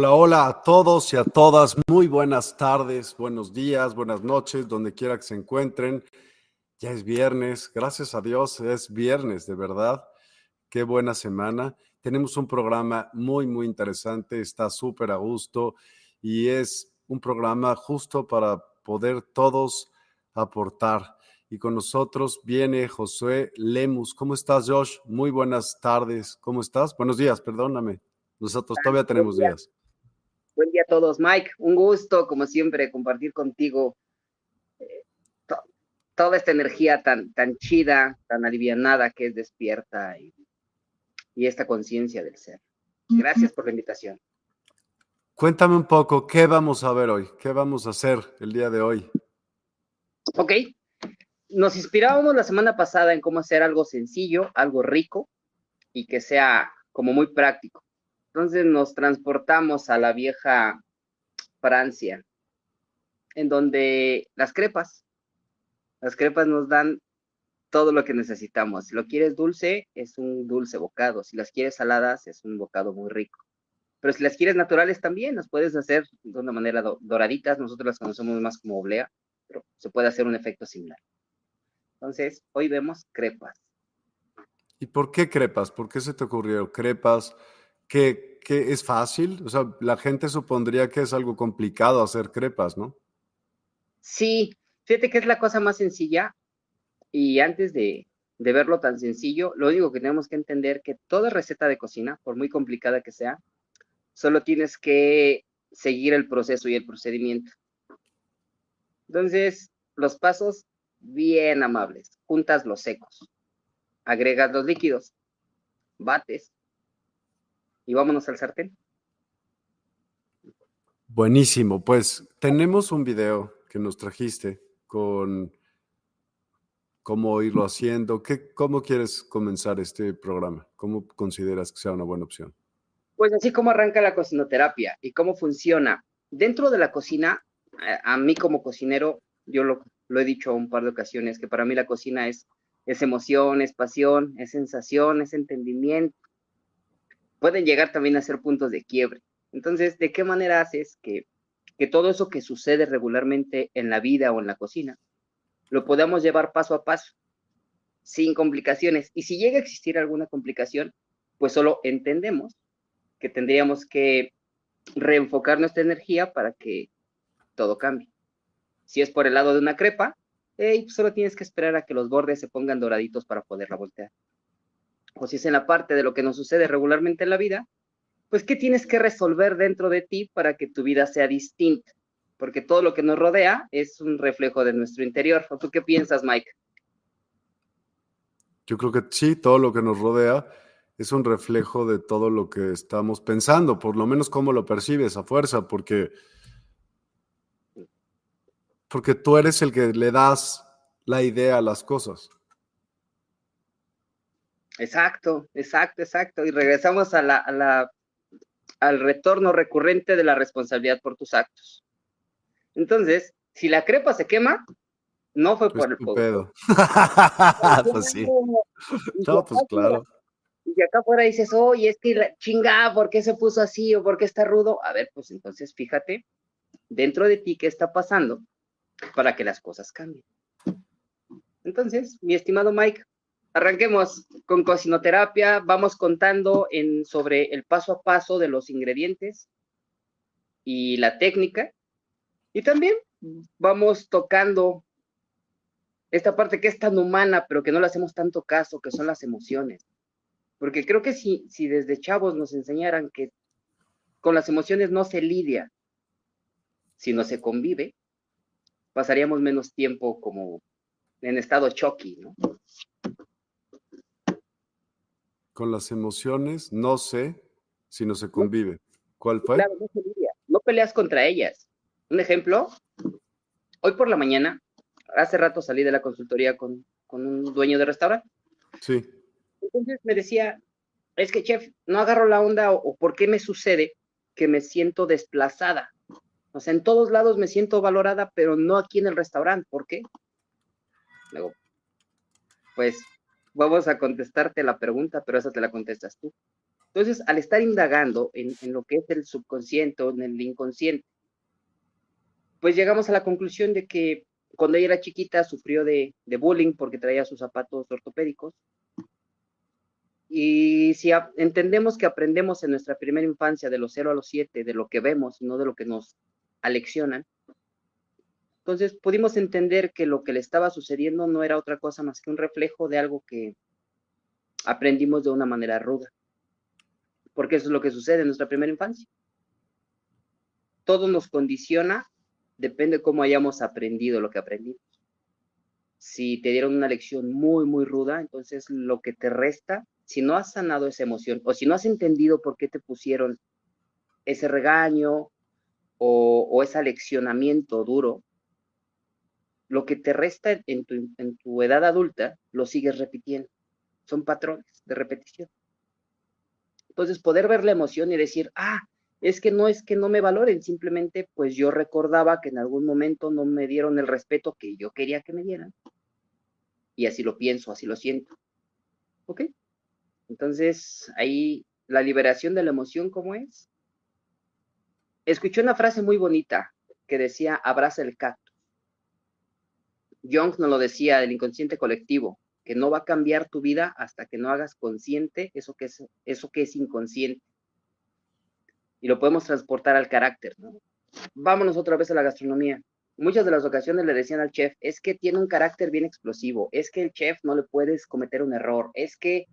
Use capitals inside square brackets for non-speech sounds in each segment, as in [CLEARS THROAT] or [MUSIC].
Hola, hola a todos y a todas. Muy buenas tardes, buenos días, buenas noches, donde quiera que se encuentren. Ya es viernes, gracias a Dios, es viernes, de verdad. Qué buena semana. Tenemos un programa muy, muy interesante, está súper a gusto y es un programa justo para poder todos aportar. Y con nosotros viene Josué Lemus. ¿Cómo estás, Josh? Muy buenas tardes. ¿Cómo estás? Buenos días, perdóname. Nosotros todavía tenemos días. Buen día a todos, Mike. Un gusto, como siempre, compartir contigo eh, toda esta energía tan, tan chida, tan alivianada que es despierta y, y esta conciencia del ser. Gracias por la invitación. Cuéntame un poco, ¿qué vamos a ver hoy? ¿Qué vamos a hacer el día de hoy? Ok. Nos inspirábamos la semana pasada en cómo hacer algo sencillo, algo rico y que sea como muy práctico. Entonces nos transportamos a la vieja Francia, en donde las crepas, las crepas nos dan todo lo que necesitamos. Si lo quieres dulce, es un dulce bocado. Si las quieres saladas, es un bocado muy rico. Pero si las quieres naturales también, las puedes hacer de una manera doraditas. Nosotros las conocemos más como oblea, pero se puede hacer un efecto similar. Entonces, hoy vemos crepas. ¿Y por qué crepas? ¿Por qué se te ocurrió crepas? Que, es fácil, o sea, la gente supondría que es algo complicado hacer crepas, ¿no? Sí, fíjate que es la cosa más sencilla y antes de, de verlo tan sencillo, lo único que tenemos que entender que toda receta de cocina, por muy complicada que sea, solo tienes que seguir el proceso y el procedimiento. Entonces, los pasos bien amables. Juntas los secos. Agregas los líquidos. Bates y vámonos al sartén. Buenísimo, pues tenemos un video que nos trajiste con cómo irlo haciendo. ¿Qué, ¿Cómo quieres comenzar este programa? ¿Cómo consideras que sea una buena opción? Pues así como arranca la cocinoterapia y cómo funciona. Dentro de la cocina, a, mí como cocinero, yo lo, lo, he dicho un par de ocasiones, que para mí la cocina es, es emoción, es pasión, es sensación, es entendimiento, pueden llegar también a ser puntos de quiebre. Entonces, ¿de qué manera haces que, todo eso que sucede regularmente en la vida o en la cocina lo podamos llevar paso a paso, sin complicaciones? Y si llega a existir alguna complicación, pues solo entendemos que tendríamos que reenfocar nuestra energía para que todo cambie. Si es por el lado de una crepa, hey, pues solo tienes que esperar a que los bordes se pongan doraditos para poderla voltear. O si es en la parte de lo que nos sucede regularmente en la vida, pues ¿qué tienes que resolver dentro de ti para que tu vida sea distinta? Porque todo lo que nos rodea es un reflejo de nuestro interior. ¿O tú qué piensas, Mike? Yo creo que sí, todo lo que nos rodea es un reflejo de todo lo que estamos pensando, por lo menos cómo lo percibes a fuerza, porque, porque tú eres el que le das la idea a las cosas. Exacto, exacto, exacto. Y regresamos a la, al retorno recurrente de la responsabilidad por tus actos. Entonces, si la crepa se quema, no fue por el pedo. [LAUGHS] pues sí. No, pues claro. Y acá fuera dices, oye, es que la chingada, ¿por qué se puso así o por qué está rudo? A ver, pues entonces fíjate dentro de ti qué está pasando para que las cosas cambien. Entonces, mi estimado Mike, arranquemos con cocinoterapia, vamos contando sobre el paso a paso de los ingredientes y la técnica. Y también vamos tocando esta parte que es tan humana, pero que no le hacemos tanto caso, que son las emociones. Porque creo que si, si desde chavos nos enseñaran que con las emociones no se lidia, sino se convive, pasaríamos menos tiempo como en estado choque, ¿no? Con las emociones no sé, sino se convive. ¿Cuál fue? Claro, no se lidia, no peleas contra ellas. Un ejemplo, hoy por la mañana hace rato salí de la consultoría con, un dueño de restaurante. Sí. Entonces me decía, es que chef, no agarro la onda o, por qué me sucede que me siento desplazada. O sea, en todos lados me siento valorada, pero no aquí en el restaurante. ¿Por qué? Luego, pues vamos a contestarte la pregunta, pero esa te la contestas tú. Entonces, al estar indagando en, lo que es el subconsciente o en el inconsciente, pues llegamos a la conclusión de que cuando ella era chiquita sufrió de, bullying porque traía sus zapatos ortopédicos. Y si entendemos que aprendemos en nuestra primera infancia de los 0 a los 7, de lo que vemos y no de lo que nos aleccionan, entonces pudimos entender que lo que le estaba sucediendo no era otra cosa más que un reflejo de algo que aprendimos de una manera ruda. Porque eso es lo que sucede en nuestra primera infancia. Todo nos condiciona depende cómo hayamos aprendido lo que aprendimos. Si te dieron una lección muy, muy ruda, entonces lo que te resta, si no has sanado esa emoción o si no has entendido por qué te pusieron ese regaño o, ese aleccionamiento duro, lo que te resta en tu, en tu edad adulta lo sigues repitiendo. Son patrones de repetición. Entonces, poder ver la emoción y decir, ah, es que no es que no me valoren, simplemente pues yo recordaba que en algún momento no me dieron el respeto que yo quería que me dieran. Y así lo pienso, así lo siento. ¿Ok? Entonces, ahí la liberación de la emoción, ¿cómo es? Escuché una frase muy bonita que decía, abraza el cactus. Jung nos lo decía del inconsciente colectivo, que no va a cambiar tu vida hasta que no hagas consciente eso que es, eso que es inconsciente y lo podemos transportar al carácter. ¿no? Vámonos otra vez a la gastronomía. Muchas de las ocasiones le decían al chef, es que tiene un carácter bien explosivo, es que el chef no le puedes cometer un error, es que,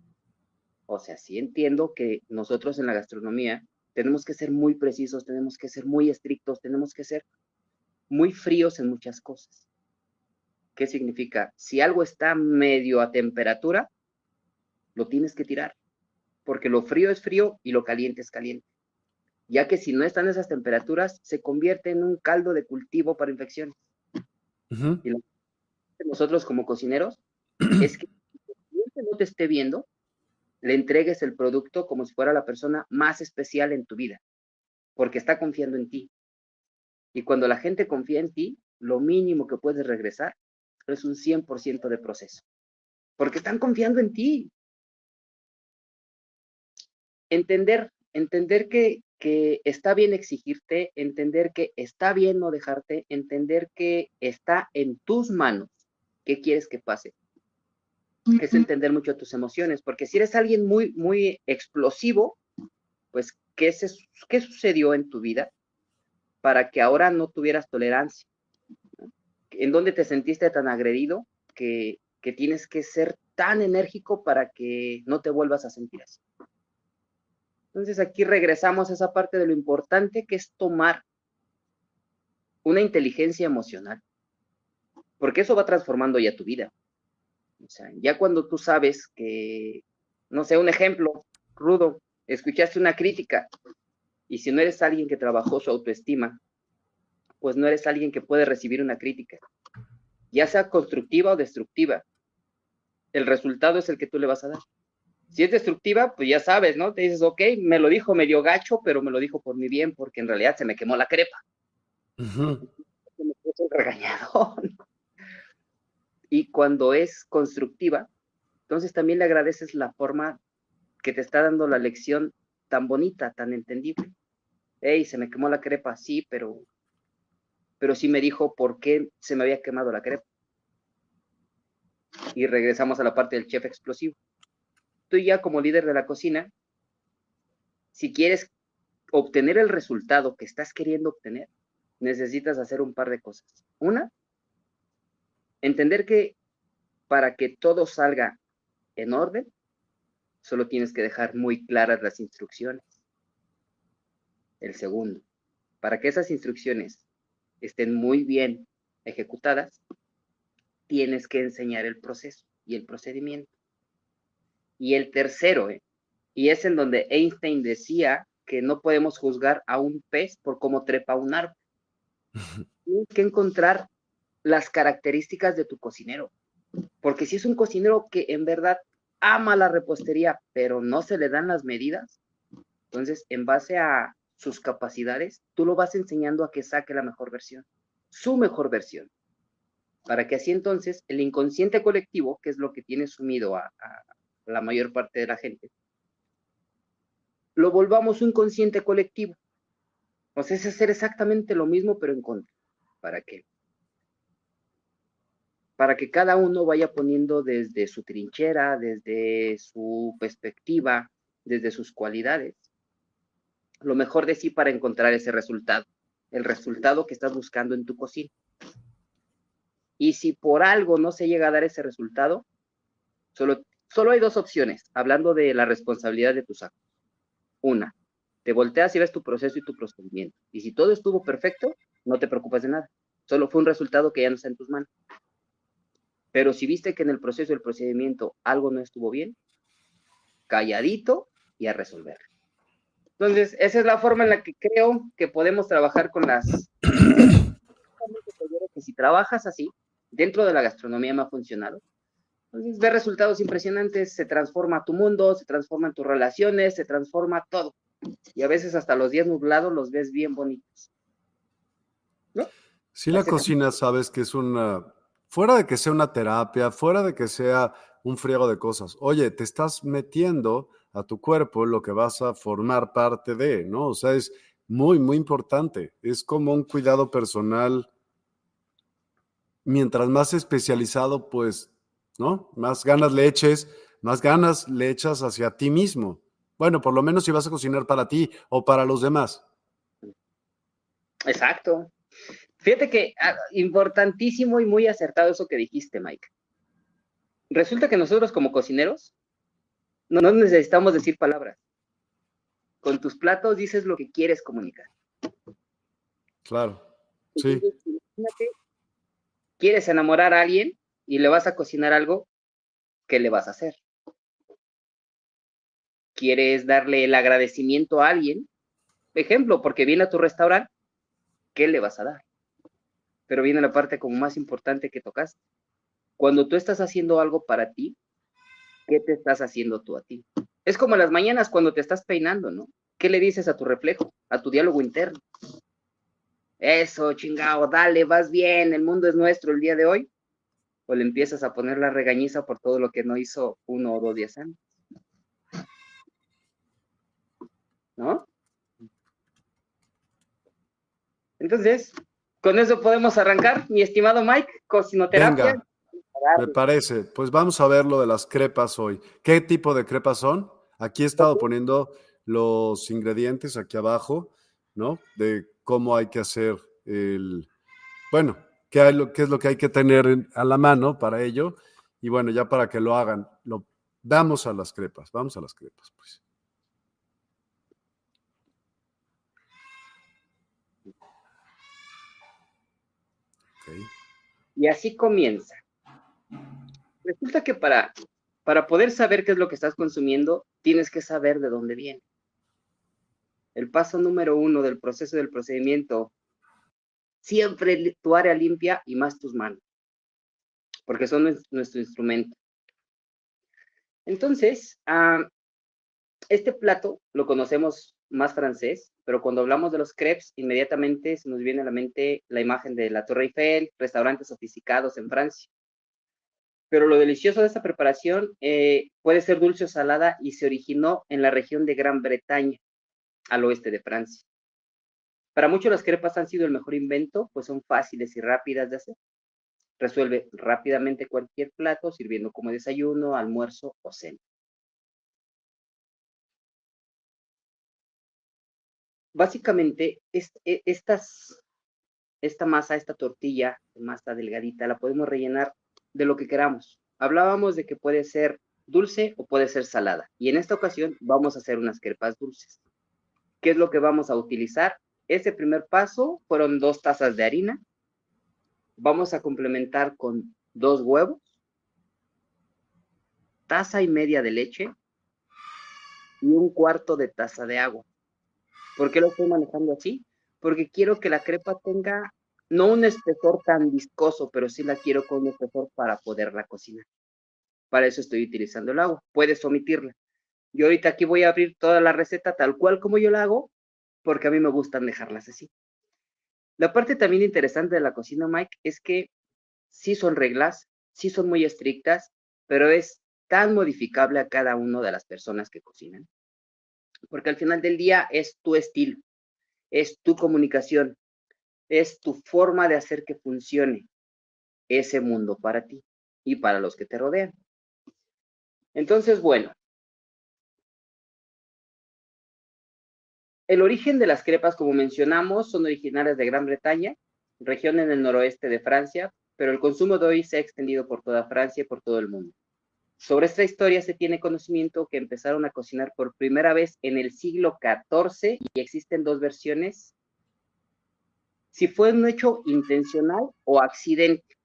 o sea, sí entiendo que nosotros en la gastronomía tenemos que ser muy precisos, tenemos que ser muy estrictos, tenemos que ser muy fríos en muchas cosas. ¿Qué significa? Si algo está medio a temperatura, lo tienes que tirar, porque lo frío es frío y lo caliente es caliente ya que si no están esas temperaturas, se convierte en un caldo de cultivo para infecciones. Y lo que nosotros como cocineros [CLEARS THROAT] es que si el cliente no te esté viendo, le entregues el producto como si fuera la persona más especial en tu vida, porque está confiando en ti. Y cuando la gente confía en ti, lo mínimo que puedes regresar es un 100% de proceso, porque están confiando en ti. Entender, entender que que está bien exigirte, entender que está bien no dejarte, entender que está en tus manos qué quieres que pase. Es entender mucho tus emociones, porque si eres alguien muy, muy explosivo, pues, ¿qué, ¿qué sucedió en tu vida para que ahora no tuvieras tolerancia? En dónde te sentiste tan agredido que, que tienes que ser tan enérgico para que no te vuelvas a sentir así. Entonces aquí regresamos a esa parte de lo importante que es tomar una inteligencia emocional, porque eso va transformando ya tu vida. O sea, ya cuando tú sabes que, no sé, un ejemplo rudo, escuchaste una crítica y si no eres alguien que trabajó su autoestima, pues no eres alguien que puede recibir una crítica, ya sea constructiva o destructiva. El resultado es el que tú le vas a dar. Si es destructiva, pues ya sabes, ¿no? Te dices, ok, me lo dijo medio gacho, pero me lo dijo por mi bien, porque en realidad se me quemó la crepa. Se me puso el y cuando es constructiva, entonces también le agradeces la forma que te está dando la lección tan bonita, tan entendible. Hey, se me quemó la crepa, sí, pero, pero sí me dijo por qué se me había quemado la crepa. Y regresamos a la parte del chef explosivo tú ya como líder de la cocina, si quieres obtener el resultado que estás queriendo obtener, necesitas hacer un par de cosas. Una, entender que para que todo salga en orden, solo tienes que dejar muy claras las instrucciones. El segundo, para que esas instrucciones estén muy bien ejecutadas, tienes que enseñar el proceso y el procedimiento y el tercero, ¿eh? y es en donde Einstein decía que no podemos juzgar a un pez por cómo trepa un árbol. [LAUGHS] Tienes que encontrar las características de tu cocinero, porque si es un cocinero que en verdad ama la repostería, pero no se le dan las medidas, entonces en base a sus capacidades, tú lo vas enseñando a que saque la mejor versión, su mejor versión, para que así entonces el inconsciente colectivo, que es lo que tiene sumido a, la mayor parte de la gente, lo volvamos un consciente colectivo. Sea, es hacer exactamente lo mismo, pero en contra. ¿Para qué? Para que cada uno vaya poniendo desde su trinchera, desde su perspectiva, desde sus cualidades, lo mejor de sí para encontrar ese resultado, el resultado que estás buscando en tu cocina. Y si por algo no se llega a dar ese resultado, solo Solo hay dos opciones, hablando de la responsabilidad de tus actos. Una, te volteas y ves tu proceso y tu procedimiento. Y si todo estuvo perfecto, no te preocupes de nada. Solo fue un resultado que ya no está en tus manos. Pero si viste que en el proceso del procedimiento algo no estuvo bien, calladito y a resolver. Entonces, esa es la forma en la que creo que podemos trabajar con las... [CLEARS THROAT] que si trabajas así, dentro de la gastronomía me ha funcionado, entonces, ver resultados impresionantes, se transforma tu mundo, se transforman tus relaciones, se transforma todo. Y a veces hasta los días nublados los ves bien bonitos. ¿No? Sí, la cocina, sabes que es una, fuera de que sea una terapia, fuera de que sea un friego de cosas, oye, te estás metiendo a tu cuerpo lo que vas a formar parte de, ¿no? O sea, es muy, muy importante. Es como un cuidado personal. Mientras más especializado, pues ¿no? Más ganas le eches, más ganas le echas hacia ti mismo. Bueno, por lo menos si vas a cocinar para ti o para los demás. Exacto. Fíjate que ah, importantísimo y muy acertado eso que dijiste, Mike. Resulta que nosotros como cocineros no, necesitamos decir palabras. Con tus platos dices lo que quieres comunicar. Claro. Sí. quieres enamorar a alguien, y le vas a cocinar algo, ¿qué le vas a hacer? ¿Quieres darle el agradecimiento a alguien? Ejemplo, porque viene a tu restaurante, ¿qué le vas a dar? Pero viene la parte como más importante que tocas. Cuando tú estás haciendo algo para ti, ¿qué te estás haciendo tú a ti? Es como las mañanas cuando te estás peinando, ¿no? ¿Qué le dices a tu reflejo, a tu diálogo interno? Eso, chingado, dale, vas bien, el mundo es nuestro el día de hoy o le empiezas a poner la regañiza por todo lo que no hizo uno o dos días antes. ¿No? Entonces, con eso podemos arrancar, mi estimado Mike, cocinoterapia. Me parece. Pues vamos a ver lo de las crepas hoy. ¿Qué tipo de crepas son? Aquí he estado poniendo los ingredientes aquí abajo, ¿no? De cómo hay que hacer el, bueno, qué, qué es lo que hay que tener a la mano para ello. Y bueno, ya para que lo hagan, lo, vamos a las crepas, vamos a las crepas, pues. Y así comienza. Resulta que para, para poder saber qué es lo que estás consumiendo, tienes que saber de dónde viene. El paso número uno del proceso del procedimiento, siempre tu área limpia y más tus manos, porque son nuestro instrumento. Entonces, ah, este plato lo conocemos más francés, pero cuando hablamos de los crepes, inmediatamente se nos viene a la mente la imagen de la Torre Eiffel, restaurantes sofisticados en Francia. Pero lo delicioso de esta preparación eh, puede ser dulce o salada y se originó en la región de Gran Bretaña, al oeste de Francia. Para muchos las crepas han sido el mejor invento, pues son fáciles y rápidas de hacer. Resuelve rápidamente cualquier plato, sirviendo como desayuno, almuerzo o cena. básicamente e, esta masa, esta tortilla, masa delgadita, la podemos rellenar de lo que queramos. Hablábamos de que puede ser dulce o puede ser salada. Y en esta ocasión vamos a hacer unas crepas dulces. ¿Qué es lo que vamos a utilizar? Ese primer paso fueron dos tazas de harina. Vamos a complementar con dos huevos, taza y media de leche y un cuarto de taza de agua. ¿Por qué lo estoy manejando así? Porque quiero que la crepa tenga no un espesor tan viscoso, pero sí la quiero con un espesor para poderla cocinar. Para eso estoy utilizando el agua. Puedes omitirla. Yo ahorita aquí voy a abrir toda la receta tal cual como yo la hago, porque a mí me gustan dejarlas así. La parte también interesante de la cocina, Mike, es que sí son reglas, sí son muy estrictas, pero es tan modificable a cada una de las personas que cocinan porque al final del día es tu estilo, es tu comunicación, es tu forma de hacer que funcione ese mundo para ti y para los que te rodean. Entonces, bueno, el origen de las crepas, como mencionamos, son originarias de Gran Bretaña, región en el noroeste de Francia, pero el consumo de hoy se ha extendido por toda Francia y por todo el mundo. Sobre esta historia se tiene conocimiento que empezaron a cocinar por primera vez en el siglo XIV y existen dos versiones. Si fue un hecho intencional o accidente.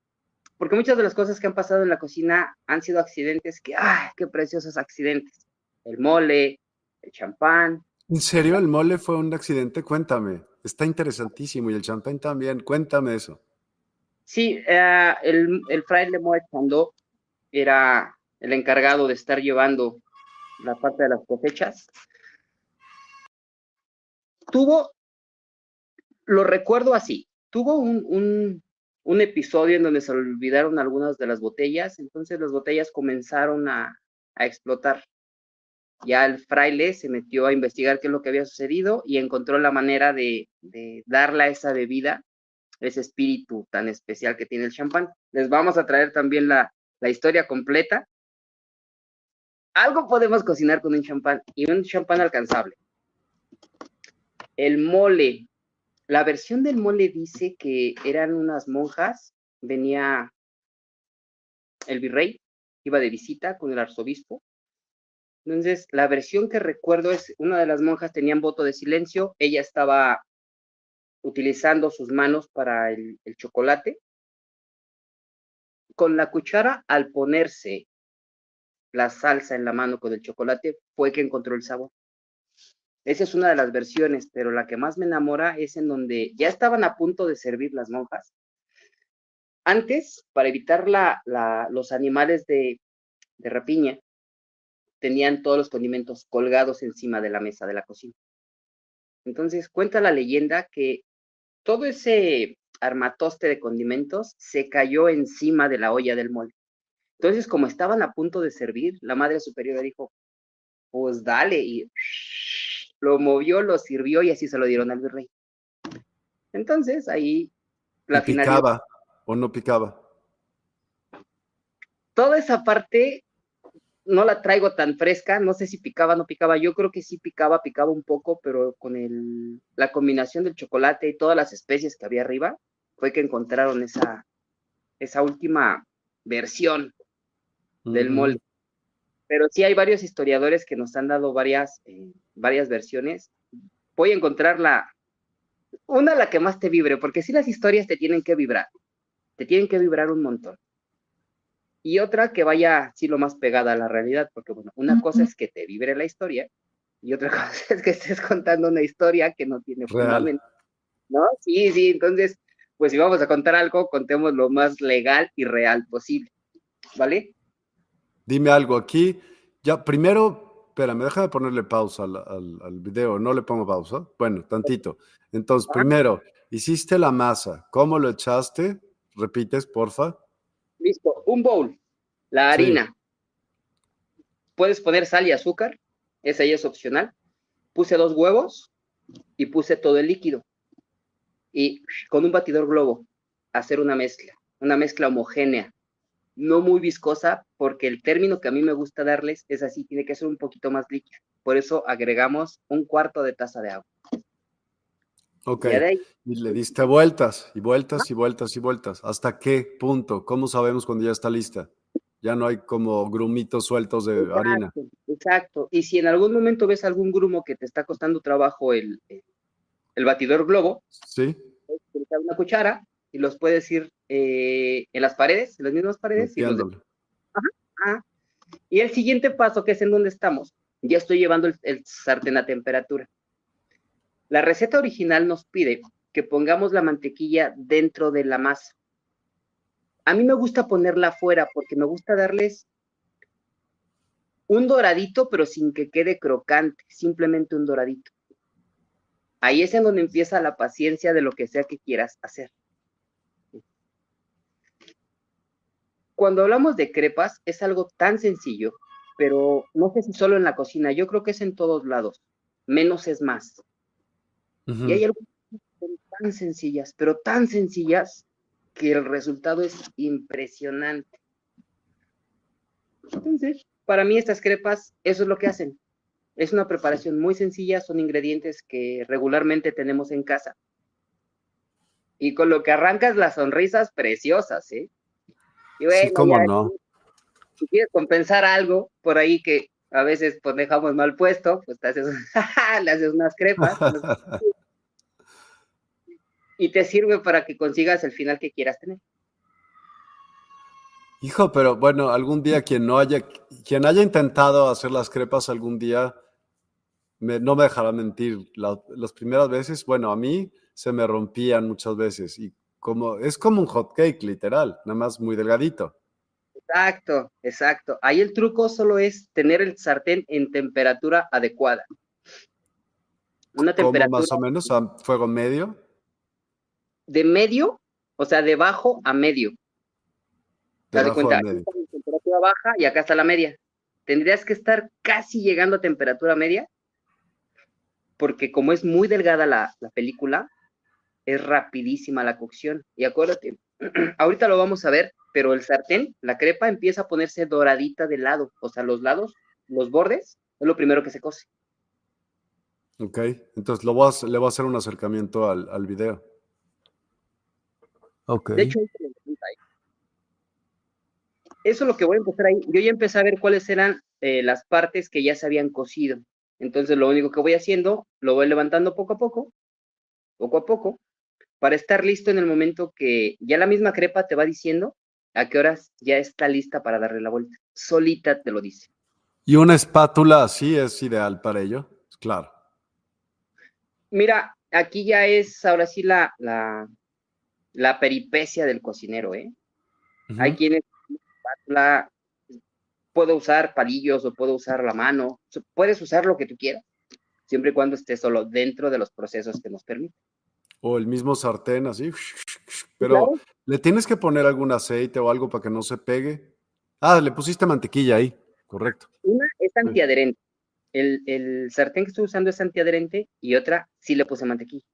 Porque muchas de las cosas que han pasado en la cocina han sido accidentes que, ¡ay, qué preciosos accidentes! El mole, el champán. ¿En serio el mole fue un accidente? Cuéntame. Está interesantísimo. Y el champán también. Cuéntame eso. Sí, eh, el, el fraile Moët cuando era el encargado de estar llevando la parte de las cosechas, tuvo, lo recuerdo así, tuvo un, episodio en donde se olvidaron algunas de las botellas, entonces las botellas comenzaron a, explotar. Ya el fraile se metió a investigar qué es lo que había sucedido y encontró la manera de, de darle a esa bebida ese espíritu tan especial que tiene el champán. Les vamos a traer también la, la historia completa algo podemos cocinar con un champán y un champán alcanzable. El mole. La versión del mole dice que eran unas monjas, venía el virrey, iba de visita con el arzobispo. Entonces, la versión que recuerdo es, una de las monjas tenían voto de silencio, ella estaba utilizando sus manos para el, el chocolate. Con la cuchara, al ponerse la salsa en la mano con el chocolate fue que encontró el sabor. Esa es una de las versiones, pero la que más me enamora es en donde ya estaban a punto de servir las monjas. Antes, para evitar la, los animales de, de rapiña, tenían todos los condimentos colgados encima de la mesa de la cocina. Entonces, cuenta la leyenda que todo ese armatoste de condimentos se cayó encima de la olla del mole. Entonces, como estaban a punto de servir, la madre superiora dijo, pues dale, y lo movió, lo sirvió y así se lo dieron al virrey. Entonces, ahí la ¿Picaba o no picaba? Toda esa parte no la traigo tan fresca, no sé si picaba o no picaba, yo creo que sí picaba, picaba un poco, pero con el, la combinación del chocolate y todas las especies que había arriba, fue que encontraron esa, esa última versión del molde. Pero sí hay varios historiadores que nos han dado varias, eh, varias versiones. Voy a encontrar la, una la que más te vibre, porque sí las historias te tienen que vibrar, te tienen que vibrar un montón. Y otra que vaya, sí, lo más pegada a la realidad, porque bueno, una cosa es que te vibre la historia y otra [LAUGHS] cosa es que estés contando una historia que no tiene fundamento. ¿No? Sí, sí, entonces, pues si vamos a contar algo, contemos lo más legal y real posible. ¿Vale? Dime algo aquí. Ya, primero, espérame, déjame ponerle pausa al, al, video. No le pongo pausa. Bueno, tantito. Entonces, primero, hiciste la masa. ¿Cómo lo echaste? Repites, porfa. Listo. Un bowl. La harina. Puedes poner sal y azúcar esa ya es opcional. Puse dos huevos y puse todo el líquido. Y con un batidor globo, hacer una mezcla, una mezcla homogénea, no muy viscosa, porque el término que a mí me gusta darles es así, tiene que ser un poquito más líquido. Por eso agregamos un cuarto de taza de agua. Ok. Y, le diste vueltas y vueltas y vueltas y vueltas. ¿Hasta qué punto? ¿Cómo sabemos cuando ya está lista? Ya no hay como grumitos sueltos de harina. Exacto. Y si en algún momento ves algún grumo que te está costando trabajo el, el batidor globo, sí. puedes utilizar una cuchara y los puedes ir eh, en las paredes, en las mismas paredes. Y, y el siguiente paso, que es en donde estamos, ya estoy llevando el, el sartén a temperatura. La receta original nos pide que pongamos la mantequilla dentro de la masa. A mí me gusta ponerla afuera porque me gusta darles un doradito, pero sin que quede crocante, simplemente un doradito. Ahí es en donde empieza la paciencia de lo que sea que quieras hacer. Cuando hablamos de crepas, es algo tan sencillo, pero no sé si solo en la cocina, yo creo que es en todos lados. Menos es más. Y hay algunas tan sencillas, pero tan sencillas que el resultado es impresionante. Entonces, para mí estas crepas, eso es lo que hacen. Es una preparación muy sencilla, son ingredientes que regularmente tenemos en casa. Y con lo que arrancas las sonrisas preciosas, ¿eh? Y bueno, sí, cómo no. Si quieres compensar algo por ahí que a veces pues dejamos mal puesto, pues te haces, [LAUGHS] le haces unas crepas. [LAUGHS] y te sirve para que consigas el final que quieras tener. Hijo, pero bueno, algún día quien no haya, quien haya intentado hacer las crepas algún día, no me dejará mentir. las primeras veces, bueno, a mí se me rompían muchas veces y como es como un hot cake literal, nada más muy delgadito. Exacto, exacto. Ahí el truco solo es tener el sartén en temperatura adecuada. Una temperatura. más o menos a fuego medio de medio, o sea, de bajo a medio. ¿Te das cuenta? temperatura baja y acá está la media. Tendrías que estar casi llegando a temperatura media, porque como es muy delgada la, la película, es rapidísima la cocción. Y acuérdate, [CLEARS THROAT] ahorita lo vamos a ver, pero el sartén, la crepa empieza a ponerse doradita de lado, o sea, los lados, los bordes, es lo primero que se cose. Ok, entonces lo voy le voy a hacer un acercamiento al, al video. De hecho, eso es lo que voy a empezar ahí. Yo ya empecé a ver cuáles eran eh, las partes que ya se habían cocido. Entonces, lo único que voy haciendo, lo voy levantando poco a poco, poco a poco, para estar listo en el momento que ya la misma crepa te va diciendo a qué horas ya está lista para darle la vuelta. Solita te lo dice. ¿Y una espátula así es ideal para ello? Claro. Mira, aquí ya es ahora sí la, la, la peripecia del cocinero, ¿eh? Hay quienes la, puedo usar palillos o puedo usar la mano, puedes usar lo que tú quieras, siempre y cuando esté solo dentro de los procesos que nos permiten. O el mismo sartén así, pero le tienes que poner algún aceite o algo para que no se pegue. Ah, le pusiste mantequilla ahí, correcto. Una es antiadherente. El, el sartén que estoy usando es antiadherente y otra sí le puse mantequilla.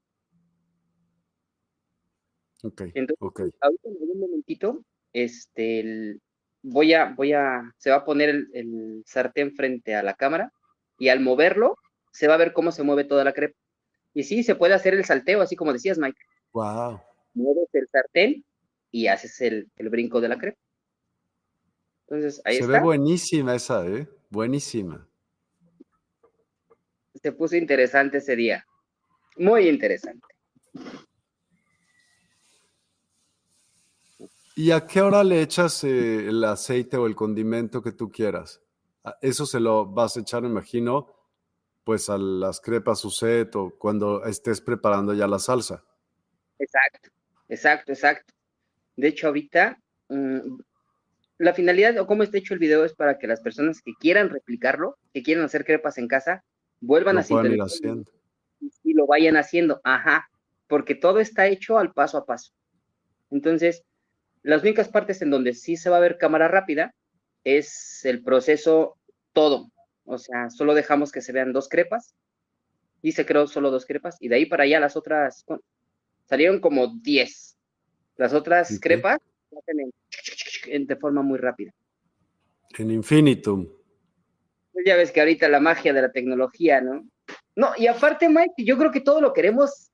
Ok. Entonces, ahorita en un momentito, este, voy a, voy a, se va a poner el, sartén frente a la cámara y al moverlo se va a ver cómo se mueve toda la crepa. Y sí, se puede hacer el salteo, así como decías, Mike. Wow. mueves el sartén y haces el, brinco de la crepa. Entonces, ahí Se ve buenísima esa, ¿eh? Buenísima. Se puso interesante ese día. Muy interesante. ¿Y a qué hora le echas eh, el aceite o el condimento que tú quieras? Ah, eso se lo vas a echar, me imagino, pues a las crepas set o cuando estés preparando ya la salsa. Exacto, exacto, exacto. De hecho, ahorita mm, la finalidad o cómo está hecho el video es para que las personas que quieran replicarlo, que quieran hacer crepas en casa, vuelvan a haciendo. y lo vayan haciendo. Ajá, porque todo está hecho al paso a paso. Entonces, las únicas partes en donde sí se va a ver cámara rápida es el proceso todo. O sea, solo dejamos que se vean dos crepas y se creó solo dos crepas y de ahí para allá las otras salieron como 10. Las otras crepas de forma muy rápida. En infinitum. Pues ya ves que ahorita la magia de la tecnología, ¿no? No, y aparte, Mike, yo creo que todo lo queremos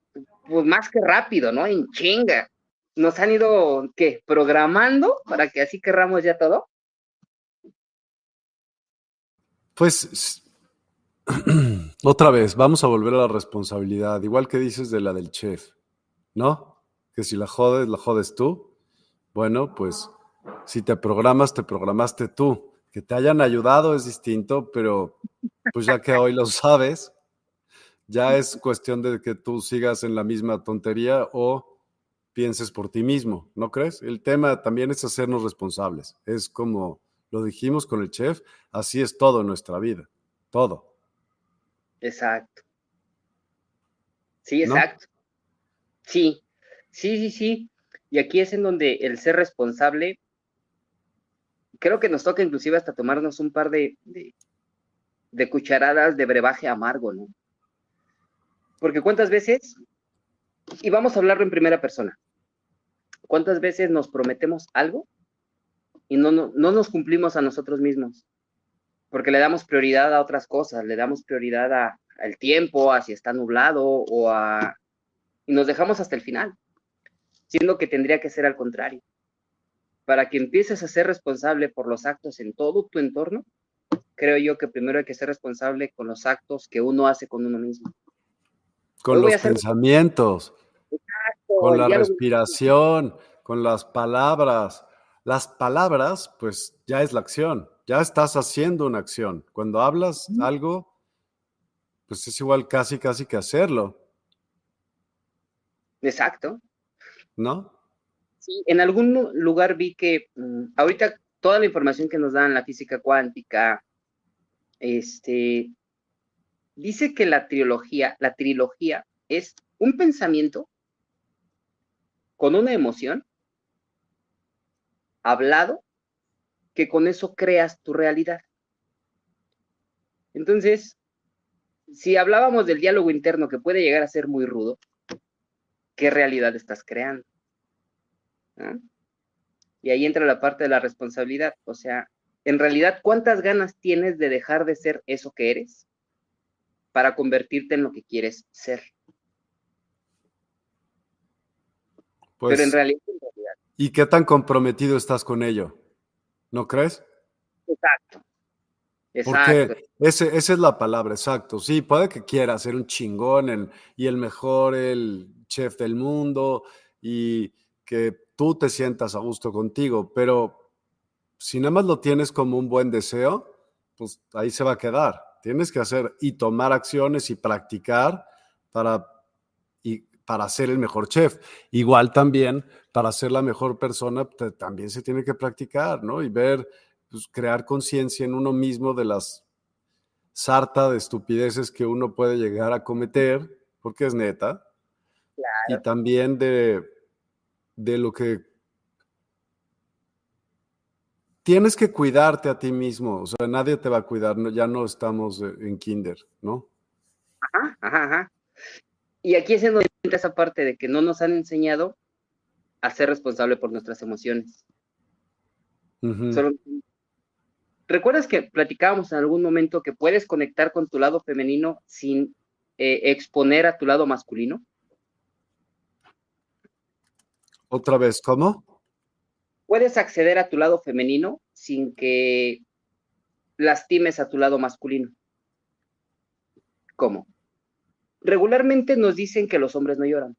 pues más que rápido, ¿no? En chinga. Nos han ido, ¿qué? Programando para que así querramos ya todo. Pues [CLEARS THROAT] otra vez, vamos a volver a la responsabilidad, igual que dices de la del chef, ¿no? Que si la jodes, la jodes tú. Bueno, pues si te programas, te programaste tú. Que te hayan ayudado es distinto, pero pues ya que hoy lo sabes, ya es cuestión de que tú sigas en la misma tontería o pienses por ti mismo, ¿no crees? El tema también es hacernos responsables. Es como lo dijimos con el chef, así es todo en nuestra vida, todo. Exacto. Sí, exacto. Sí, sí, sí, sí. Y aquí es en donde el ser responsable, creo que nos toca inclusive hasta tomarnos un par de, de, cucharadas de brebaje amargo, ¿no? Porque cuántas veces, y vamos a hablarlo en primera persona, cuántas veces nos prometemos algo y no, no, nos cumplimos a nosotros mismos, porque le damos prioridad a otras cosas, le damos prioridad a, al tiempo, a si está nublado o a... y nos dejamos hasta el final, siendo que tendría que ser al contrario. Para que empieces a ser responsable por los actos en todo tu entorno, creo yo que primero hay que ser responsable con los actos que uno hace con uno mismo. Con los pensamientos, con la respiración, con las palabras, las palabras, pues ya es la acción, ya estás haciendo una acción. Cuando hablas algo, pues es igual casi, casi que hacerlo. Exacto. ¿No? Sí, en algún lugar vi que mm, ahorita toda la información que nos dan la física cuántica, este, dice que la trilogía, la trilogía es un pensamiento con una emoción hablado, que con eso creas tu realidad. Entonces, si hablábamos del diálogo interno que puede llegar a ser muy rudo, ¿qué realidad estás creando? ¿Ah? Y ahí entra la parte de la responsabilidad. O sea, en realidad, ¿cuántas ganas tienes de dejar de ser eso que eres para convertirte en lo que quieres ser? Pero en pues realidad ¿Y qué tan comprometido estás con ello? ¿No crees? Exacto. Exacto. Porque ese, esa es la palabra, exacto. Sí, puede que quieras ser un chingón y el mejor, el chef del mundo y que tú te sientas a gusto contigo, pero si nada más lo tienes como un buen deseo, pues ahí se va a quedar. Tienes que hacer y tomar acciones y practicar para para ser el mejor chef. Igual también para ser la mejor persona también se tiene que practicar, ¿no? Y ver, pues, crear conciencia en uno mismo de las sarta de estupideces que uno puede llegar a cometer, porque es neta. Y también de, de lo que tienes que cuidarte a ti mismo, o sea, nadie te va a cuidar, ya no estamos en kinder, ¿no? Ajá, ajá, ajá. Y aquí es en donde entra esa parte de que no nos han enseñado a ser responsable por nuestras emociones. ¿Recuerdas que platicábamos en algún momento que puedes conectar con tu lado femenino sin eh, exponer a tu lado masculino? Otra vez, ¿cómo? Puedes acceder a tu lado femenino sin que lastimes a tu lado masculino. ¿Cómo? Regularmente nos dicen que los hombres no lloran.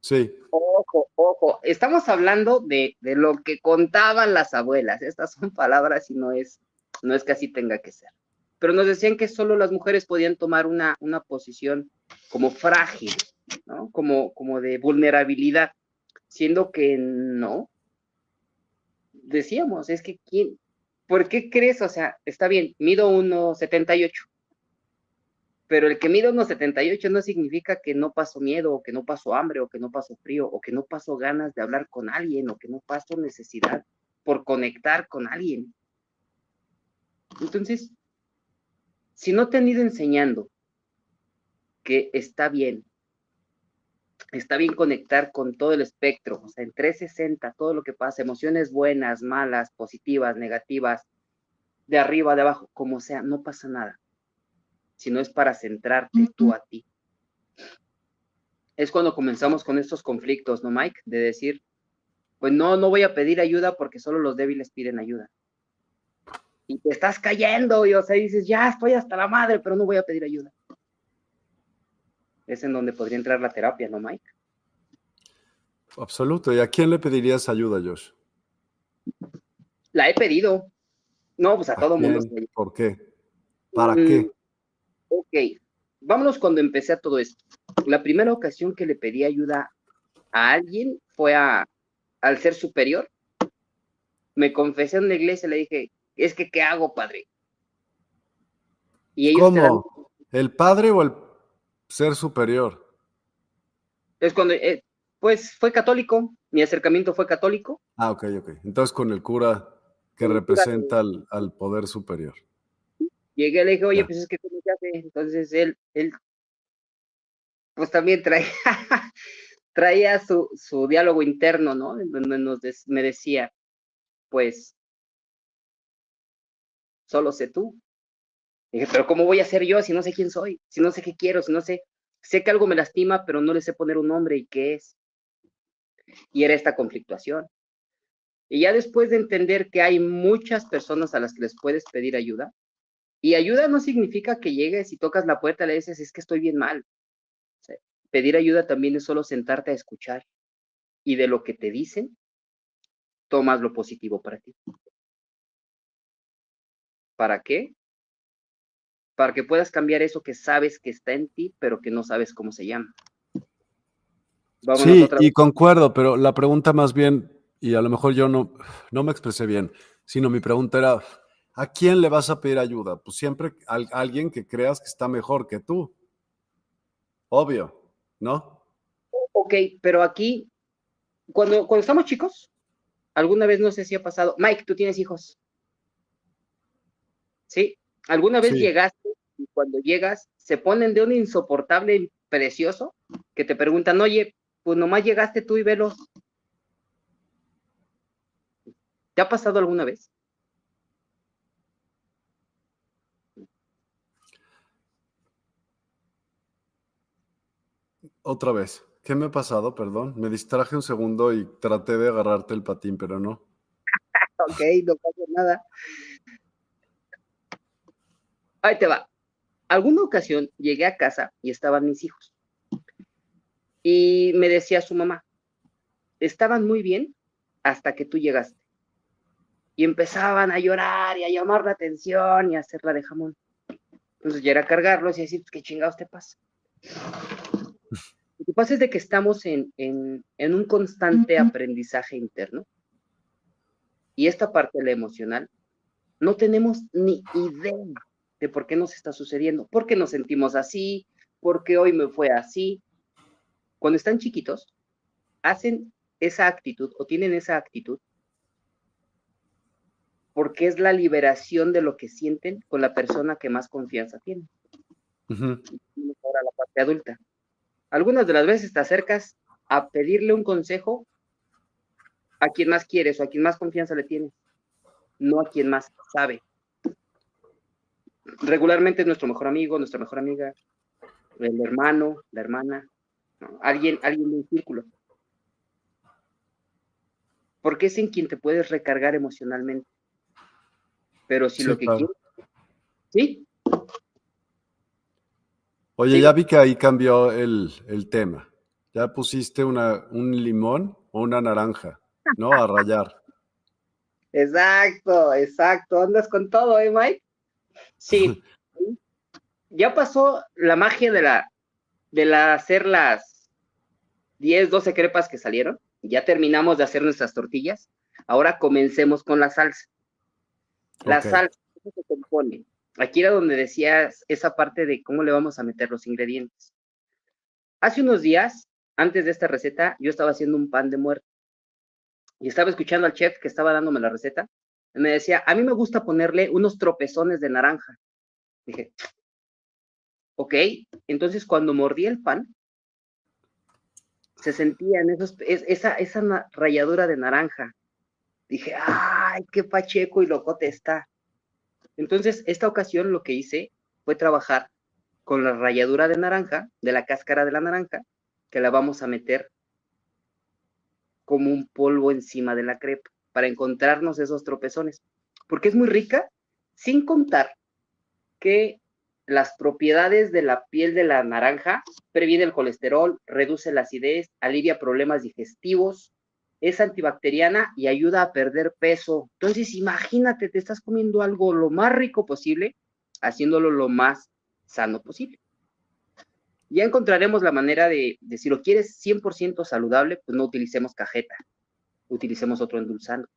Sí. Ojo, ojo, estamos hablando de, de, lo que contaban las abuelas. Estas son palabras y no es, no es que así tenga que ser. Pero nos decían que solo las mujeres podían tomar una, una posición como frágil, ¿no? Como, como de vulnerabilidad, siendo que no. Decíamos, es que ¿quién? ¿Por qué crees? O sea, está bien, mido 1,78 pero el que mide unos 78 no significa que no paso miedo, o que no paso hambre, o que no paso frío, o que no paso ganas de hablar con alguien, o que no paso necesidad por conectar con alguien. Entonces, si no te han ido enseñando que está bien, está bien conectar con todo el espectro, o sea, en 360, todo lo que pasa, emociones buenas, malas, positivas, negativas, de arriba, de abajo, como sea, no pasa nada sino es para centrarte tú a ti. Es cuando comenzamos con estos conflictos, ¿no, Mike? De decir, pues no, no voy a pedir ayuda porque solo los débiles piden ayuda. Y te estás cayendo y, o sea, dices, ya estoy hasta la madre, pero no voy a pedir ayuda. Es en donde podría entrar la terapia, ¿no, Mike? Absoluto. ¿Y a quién le pedirías ayuda, Josh? La he pedido. No, pues a, todo mundo. ¿Por qué? ¿Para mm, qué? Ok, vámonos cuando empecé a todo esto. La primera ocasión que le pedí ayuda a alguien fue a, al ser superior. Me confesé en la iglesia, le dije, es que, ¿qué hago, padre? Y ellos ¿Cómo? ¿El padre o el ser superior? Es cuando, eh, pues fue católico, mi acercamiento fue católico. Ah, ok, ok. Entonces con el cura que representa al, al, poder superior. Llegué y le dije, oye, pues es que ¿cómo se hace? Entonces él, él, pues también traía, [LAUGHS] traía su, su diálogo interno, ¿no? Donde nos me decía, pues, solo sé tú. dije, pero ¿cómo voy a ser yo si no sé quién soy? Si no sé qué quiero, si no sé, sé que algo me lastima, pero no le sé poner un nombre y qué es. Y era esta conflictuación. Y ya después de entender que hay muchas personas a las que les puedes pedir ayuda, y ayuda no significa que llegues y tocas la puerta y le dices, es que estoy bien mal. pedir ayuda también es solo sentarte a escuchar y de lo que te dicen, tomas lo positivo para ti. ¿Para qué? Para que puedas cambiar eso que sabes que está en ti, pero que no sabes cómo se llama. sí, y concuerdo, pero la pregunta más bien, y a lo mejor yo no, no me expresé bien, sino mi pregunta era, ¿a quién le vas a pedir ayuda? Pues siempre a alguien que creas que está mejor que tú. Obvio, ¿no? Ok, pero aquí, cuando, cuando estamos chicos, alguna vez no sé si ha pasado, Mike, tú tienes hijos. ¿Sí? ¿Alguna vez llegaste y cuando llegas se ponen de un insoportable precioso que te preguntan, oye, pues nomás llegaste tú y velo? ¿Te ha pasado alguna vez? Otra vez. ¿Qué me ha pasado? Perdón. Me distraje un segundo y traté de agarrarte el patín, pero no. [LAUGHS] ok, no pasa nada. Ahí te va. Alguna ocasión llegué a casa y estaban mis hijos. Y me decía su mamá, estaban muy bien hasta que tú llegaste. Y empezaban a llorar y a llamar la atención y a hacerla de jamón. Entonces ya era cargarlos y decir, pues qué chingados te pasa. Lo que pasa es de que estamos en, un constante aprendizaje interno y esta parte de la emocional no tenemos ni idea de por qué nos está sucediendo, por qué nos sentimos así, por qué hoy me fue así. Cuando están chiquitos, hacen esa actitud o tienen esa actitud porque es la liberación de lo que sienten con la persona que más confianza tiene. Ahora la parte adulta algunas de las veces te acercas a pedirle un consejo a quien más quieres o a quien más confianza le tienes, no a quien más sabe. Regularmente es nuestro mejor amigo, nuestra mejor amiga, el hermano, la hermana, alguien, alguien de un círculo. porque es en quien te puedes recargar emocionalmente. Pero si lo que quieres... ¿Sí? Oye, ya vi que ahí cambió el, tema. Ya pusiste una, un limón o una naranja, ¿no? A rayar. [LAUGHS] Exacto, exacto. Andas con todo, ¿eh, Mike? Sí. [LAUGHS] ya pasó la magia de la de la hacer las 10, 12 crepas que salieron. Ya terminamos de hacer nuestras tortillas. Ahora comencemos con la salsa. La salsa se compone. Aquí era donde decías esa parte de cómo le vamos a meter los ingredientes. Hace unos días, antes de esta receta, yo estaba haciendo un pan de muerto. Y estaba escuchando al chef que estaba dándome la receta. Y me decía, a mí me gusta ponerle unos tropezones de naranja. Dije, ok. Entonces cuando mordí el pan, se sentían esos, esa, esa ralladura de naranja. Dije, ay, qué pacheco y locote está. Entonces, esta ocasión lo que hice fue trabajar con la ralladura de naranja, de la cáscara de la naranja, que la vamos a meter como un polvo encima de la crepa para encontrarnos esos tropezones. Porque es muy rica, sin contar que las propiedades de la piel de la naranja, previene el colesterol, reduce la acidez, alivia problemas digestivos, es antibacteriana y ayuda a perder peso. Entonces, imagínate, te estás comiendo algo lo más rico posible, haciéndolo lo más sano posible. Ya encontraremos la manera de, de si lo quieres 100% saludable, pues no utilicemos cajeta, utilicemos otro endulzante.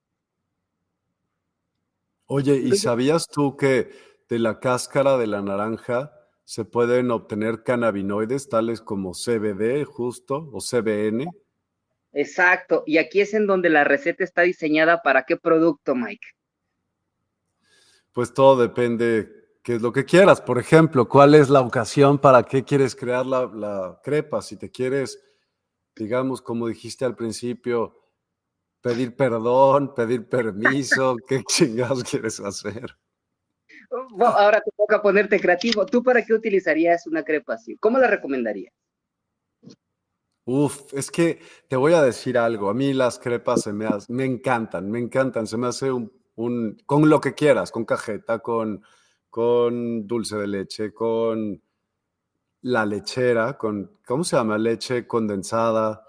Oye, ¿y sabías tú que de la cáscara de la naranja se pueden obtener cannabinoides tales como CBD justo o CBN. Exacto, y aquí es en donde la receta está diseñada para qué producto, Mike. Pues todo depende qué es lo que quieras. Por ejemplo, cuál es la ocasión para qué quieres crear la, la crepa. Si te quieres, digamos, como dijiste al principio, pedir perdón, pedir permiso, [LAUGHS] ¿qué chingados quieres hacer? ahora te toca ponerte creativo. ¿Tú para qué utilizarías una crepa así? ¿Cómo la recomendarías? Uf, es que te voy a decir algo. A mí las crepas se me, me encantan, me encantan. Se me hace un, con lo que quieras, con cajeta, con, con dulce de leche, con la lechera, con, ¿cómo se llama? Leche condensada,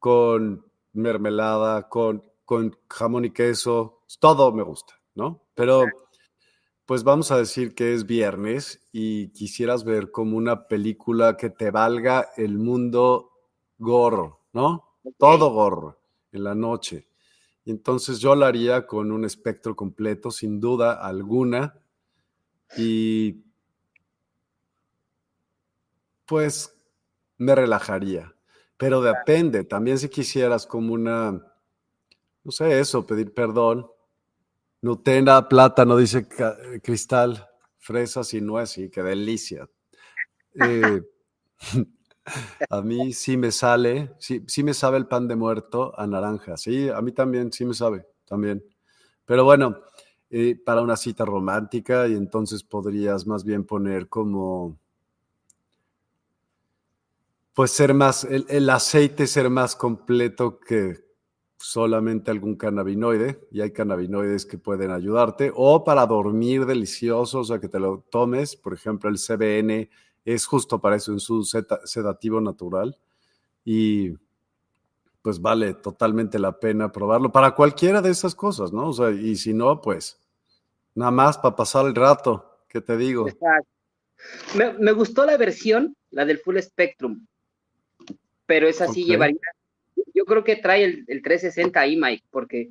con mermelada, con, con jamón y queso. Todo me gusta, ¿no? Pero pues vamos a decir que es viernes y quisieras ver como una película que te valga el mundo gorro, ¿no? Todo gorro en la noche. Y entonces yo lo haría con un espectro completo, sin duda alguna. Y pues me relajaría. Pero depende, también si quisieras como una, no sé, eso, pedir perdón, Nutella, plátano, dice Cristal, fresas y nueces, qué delicia. [LAUGHS] Eh, a mí sí me sale, sí, sí me sabe el pan de muerto a naranja, sí, a mí también, sí me sabe, también. Pero bueno, eh, para una cita romántica y entonces podrías más bien poner como, pues ser más, el aceite ser más completo que, solamente algún cannabinoide, y hay cannabinoides que pueden ayudarte, o para dormir delicioso, o sea, que te lo tomes, por ejemplo, el CBN es justo para eso, en su sedativo natural, y pues vale totalmente la pena probarlo para cualquiera de esas cosas, ¿no? O sea, y si no, pues nada más para pasar el rato, ¿qué te digo? Me, gustó la versión, la del Full Spectrum, pero esa sí llevaría yo creo que trae el, 360 ahí, Mike, porque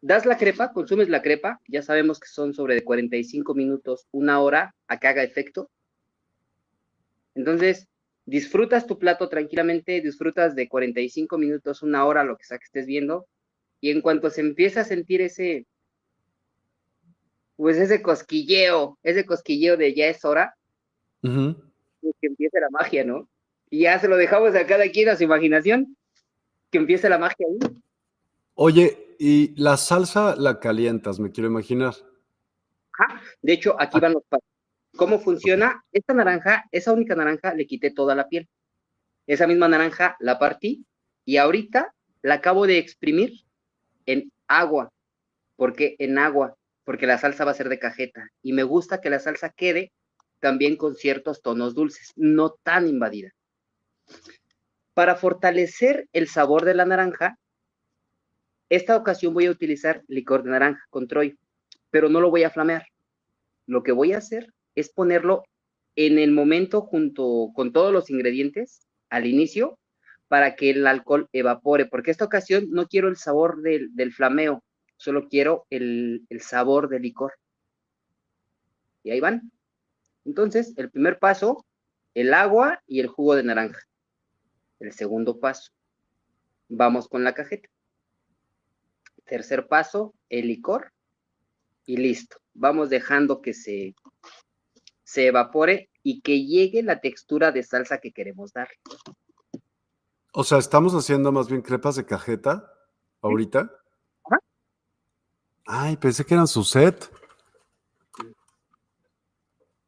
das la crepa, consumes la crepa, ya sabemos que son sobre de 45 minutos, una hora a que haga efecto. Entonces, disfrutas tu plato tranquilamente, disfrutas de 45 minutos, una hora, lo que sea que estés viendo, y en cuanto se empieza a sentir ese, pues ese cosquilleo, ese cosquilleo de ya es hora, pues que empiece la magia, ¿no? Y ya se lo dejamos a cada quien a su imaginación que empiece la magia ahí. Oye, ¿y la salsa la calientas? Me quiero imaginar. De hecho, aquí van los pasos. ¿Cómo funciona? Esta naranja, esa única naranja, le quité toda la piel. Esa misma naranja la partí y ahorita la acabo de exprimir en agua. ¿Por qué en agua? Porque la salsa va a ser de cajeta y me gusta que la salsa quede también con ciertos tonos dulces, no tan invadida. Para fortalecer el sabor de la naranja, esta ocasión voy a utilizar licor de naranja con troy, pero no lo voy a flamear. Lo que voy a hacer es ponerlo en el momento junto con todos los ingredientes al inicio para que el alcohol evapore, porque esta ocasión no quiero el sabor del, flameo, solo quiero el, el sabor del licor. Y ahí van. Entonces, el primer paso, el agua y el jugo de naranja. El segundo paso, vamos con la cajeta. Tercer paso, el licor. Y listo. Vamos dejando que se, se evapore y que llegue la textura de salsa que queremos dar. O sea, estamos haciendo más bien crepas de cajeta ahorita. Ay, pensé que eran su set.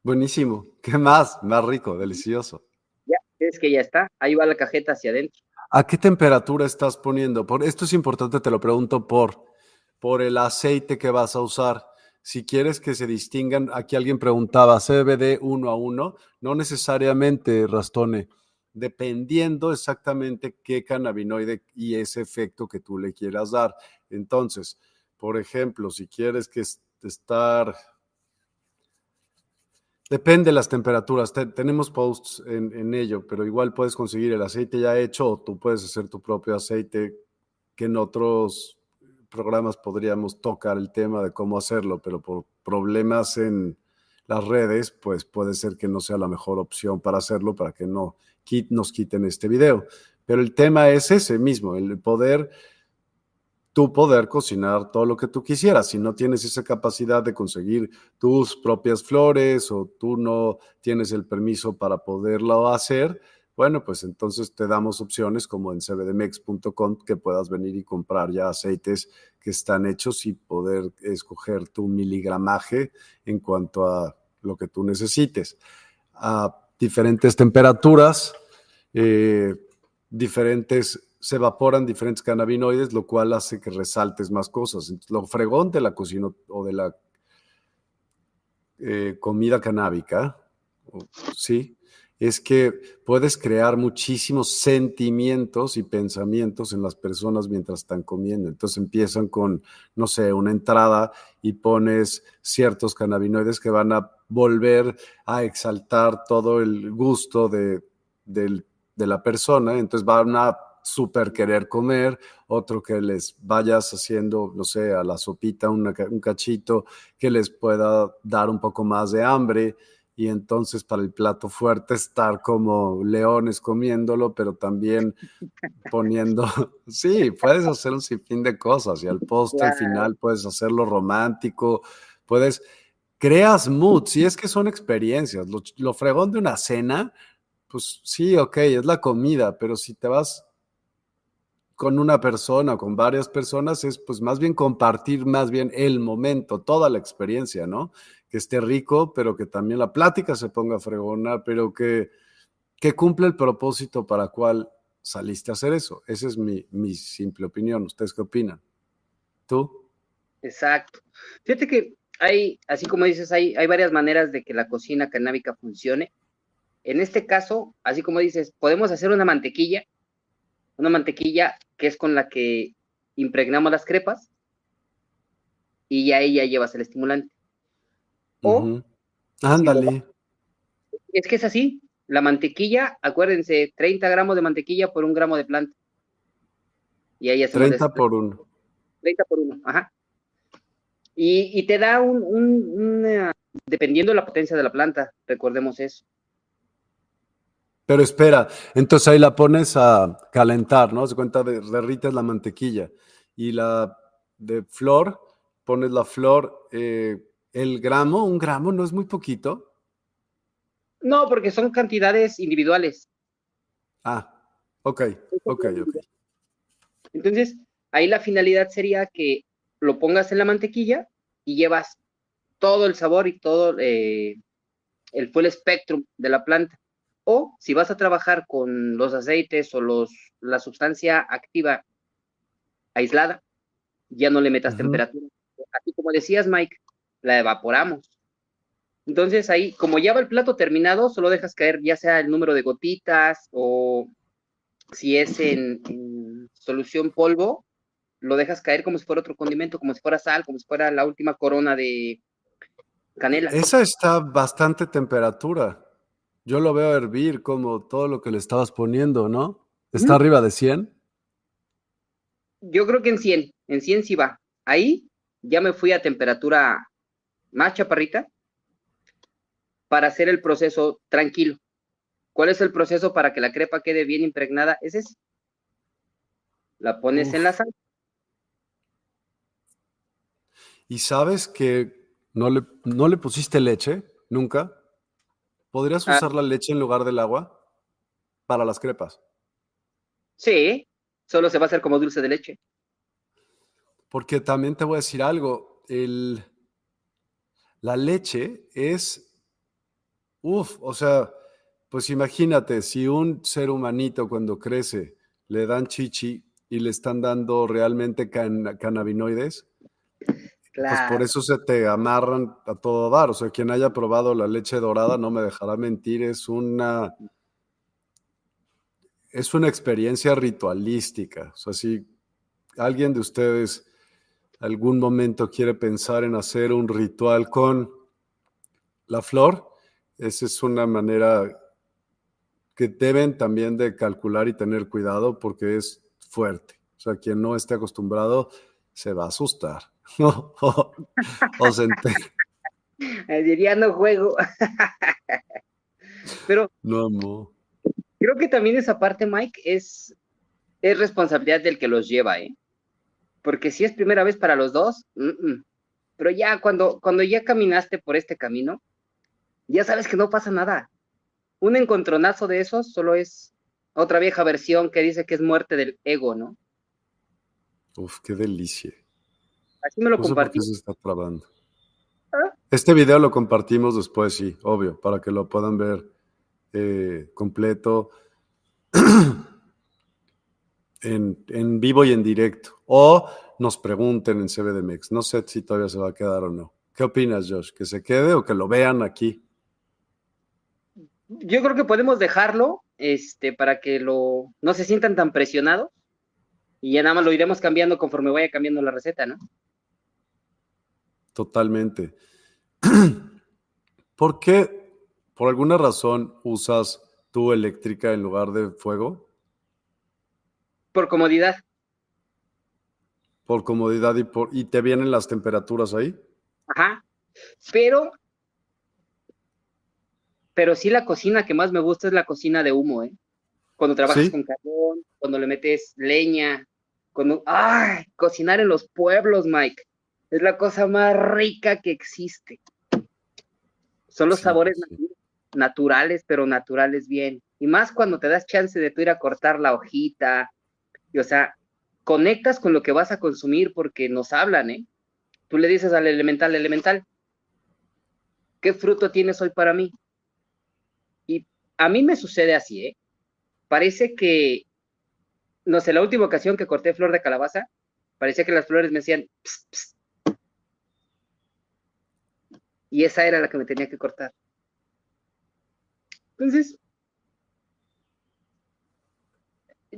Buenísimo. ¿Qué más? Más rico, delicioso. Ya, es que ya está. Ahí va la cajeta hacia adentro. ¿A qué temperatura estás poniendo? Por, esto es importante, te lo pregunto por, por el aceite que vas a usar. Si quieres que se distingan, aquí alguien preguntaba, CBD uno a uno, no necesariamente, Rastone dependiendo exactamente qué cannabinoide y ese efecto que tú le quieras dar. Entonces, por ejemplo, si quieres que estar... Depende de las temperaturas. tenemos posts en, en, ello, pero igual puedes conseguir el aceite ya hecho o tú puedes hacer tu propio aceite que en otros programas podríamos tocar el tema de cómo hacerlo, pero por problemas en las redes, pues puede ser que no sea la mejor opción para hacerlo, para que no nos quiten este video. Pero el tema es ese mismo, el poder, tú poder cocinar todo lo que tú quisieras. Si no tienes esa capacidad de conseguir tus propias flores o tú no tienes el permiso para poderlo hacer, bueno, pues entonces te damos opciones como en cbdmex.com que puedas venir y comprar ya aceites que están hechos y poder escoger tu miligramaje en cuanto a lo que tú necesites. A diferentes temperaturas, eh, diferentes, se evaporan diferentes cannabinoides, lo cual hace que resaltes más cosas. lo fregón de la cocina o de la eh, comida canábica, ¿sí? Es que puedes crear muchísimos sentimientos y pensamientos en las personas mientras están comiendo. Entonces empiezan con, no sé, una entrada y pones ciertos cannabinoides que van a volver a exaltar todo el gusto de, la persona. Entonces van a super querer comer, otro que les vayas haciendo, no sé, a la sopita un cachito que les pueda dar un poco más de hambre y entonces para el plato fuerte estar como leones comiéndolo, pero también [LAUGHS] poniendo, [LAUGHS] sí, puedes hacer un sinfín de cosas y al postre al final puedes hacerlo romántico, puedes, creas mood, si es que son experiencias, lo, lo fregón de una cena, pues sí, ok, es la comida, pero si te vas con una persona, con varias personas, es pues más bien compartir más bien el momento, toda la experiencia, ¿no? Que esté rico, pero que también la plática se ponga fregona, pero que, que cumple el propósito para cual saliste a hacer eso. Esa es mi, mi simple opinión. ¿Ustedes qué opinan? ¿Tú? Exacto. Fíjate que hay, así como dices, hay, hay varias maneras de que la cocina canábica funcione. En este caso, así como dices, podemos hacer una mantequilla, una mantequilla que es con la que impregnamos las crepas y ya llevas el estimulante. O, ándale. Es que es así. La mantequilla, acuérdense, 30 gramos de mantequilla por un gramo de planta. Y ahí 30 por uno. 30 por uno, ajá. Y, te da un, dependiendo de la potencia de la planta, recordemos eso. Pero espera, entonces ahí la pones a calentar, ¿no? Se cuenta, de, derrites la mantequilla y la de flor, pones la flor eh, el gramo, un gramo, ¿no es muy poquito? No, porque son cantidades individuales. Ah, ok, ok, ok. Entonces, ahí la finalidad sería que lo pongas en la mantequilla y llevas todo el sabor y todo eh, el full spectrum de la planta. O si vas a trabajar con los aceites o los, la sustancia activa aislada, ya no le metas temperatura. Así como decías, Mike, la evaporamos. Entonces ahí, como ya va el plato terminado, solo dejas caer ya sea el número de gotitas o si es en, solución polvo, lo dejas caer como si fuera otro condimento, como si fuera sal, como si fuera la última corona de canela. Esa está bastante temperatura. Yo lo veo hervir como todo lo que le estabas poniendo, ¿no? ¿Está arriba de 100? Yo creo que en 100, en 100 sí va. Ahí ya me fui a temperatura más chaparrita para hacer el proceso tranquilo. ¿Cuál es el proceso para que la crepa quede bien impregnada? Es ese. La pones en la sal. ¿Y sabes que no le, no le pusiste leche nunca? ¿Podrías ah. usar la leche en lugar del agua para las crepas? Sí, solo se va a hacer como dulce de leche. Porque también te voy a decir algo. El, la leche es Uf, o sea, pues imagínate, si un ser humanito cuando crece le dan chichi y le están dando realmente cannabinoides, pues por eso se te amarran a todo dar. O sea, quien haya probado la leche dorada no me dejará mentir, es una es una experiencia ritualística. O sea, si alguien de ustedes algún momento quiere pensar en hacer un ritual con la flor, esa es una manera que deben también de calcular y tener cuidado porque es fuerte. O sea, quien no esté acostumbrado se va a asustar. [LAUGHS] o, se Diría no juego. [LAUGHS] Pero no, no. Creo que también esa parte, Mike, es, es responsabilidad del que los lleva, ¿eh? Porque si es primera vez para los dos, pero ya cuando, cuando ya caminaste por este camino, ya sabes que no pasa nada. Un encontronazo de esos solo es otra vieja versión que dice que es muerte del ego, ¿no? Uf, qué delicia. Así me lo compartí. se está trabando. ¿Ah? Este video lo compartimos después, sí, obvio, para que lo puedan ver eh, completo [CLEARS THROAT] en, en, vivo y en directo. O nos pregunten en CBDMX. No sé si todavía se va a quedar o no. ¿Qué opinas, Josh? ¿Que se quede o que lo vean aquí? yo creo que podemos dejarlo este, para que lo, no se sientan tan presionados y ya nada más lo iremos cambiando conforme vaya cambiando la receta, ¿no? Totalmente. [CLEARS THROAT] ¿Por qué, por alguna razón, usas tu eléctrica en lugar de fuego? Por comodidad. Por comodidad y, por, y te vienen las temperaturas ahí. Ajá. Pero pero sí la cocina que más me gusta es la cocina de humo, ¿eh? Cuando trabajas con carbón, cuando le metes leña, cuando... ¡Ay! Cocinar en los pueblos, Mike. Es la cosa más rica que existe. Son los sabores naturales, pero naturales bien. Y más cuando te das chance de tú ir a cortar la hojita. Y, o sea, conectas con lo que vas a consumir porque nos hablan, ¿eh? Tú le dices al elemental, elemental, ¿qué fruto tienes hoy para mí? a mí me sucede así, ¿eh? Parece que, no sé, la última ocasión que corté flor de calabaza, parecía que las flores me decían, y esa era la que me tenía que cortar. Entonces,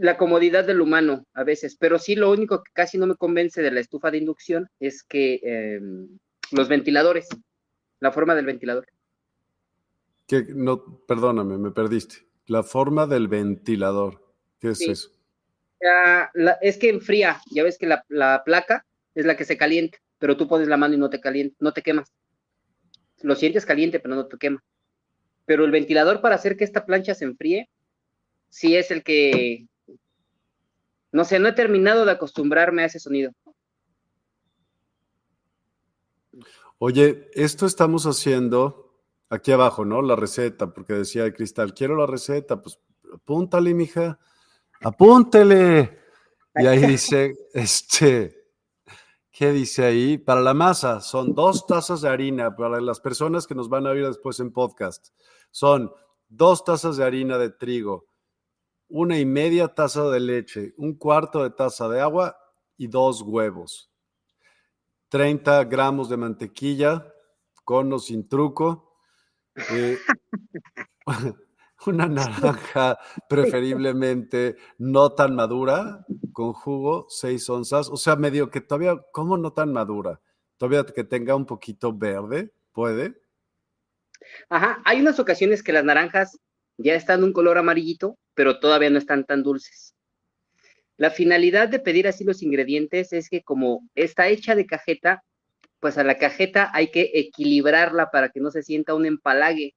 la comodidad del humano a veces, pero sí lo único que casi no me convence de la estufa de inducción es que em, los ventiladores, la forma del ventilador no, perdóname, me perdiste. La forma del ventilador. ¿Qué es eso? es que enfría. Ya ves que la, placa es la que se calienta, pero tú pones la mano y no te calienta, no te quemas. Lo sientes caliente, pero no te quema. Pero el ventilador para hacer que esta plancha se enfríe, sí es el que. No sé, no he terminado de acostumbrarme a ese sonido. Oye, esto estamos haciendo aquí abajo, ¿no? La receta, porque decía Cristal, quiero la receta, pues apúntale, mija, apúntele. Y ahí [LAUGHS] dice, este, ¿qué dice ahí? Para la masa son dos tazas de harina, para las personas que nos van a oír después en podcast, son dos tazas de harina de trigo, una y media taza de leche, un cuarto de taza de agua y dos huevos. 30 gramos de mantequilla, con o sin truco. Eh, [LAUGHS] una naranja preferiblemente no tan madura, con jugo, 6 onzas. O sea, medio que todavía, ¿cómo no tan madura? Todavía que tenga un poquito verde, ¿puede? Ajá, hay unas ocasiones que las naranjas ya están un color amarillito, pero todavía no están tan dulces. La finalidad de pedir así los ingredientes es que como está hecha de cajeta, pues a la cajeta hay que equilibrarla para que no se sienta un empalague.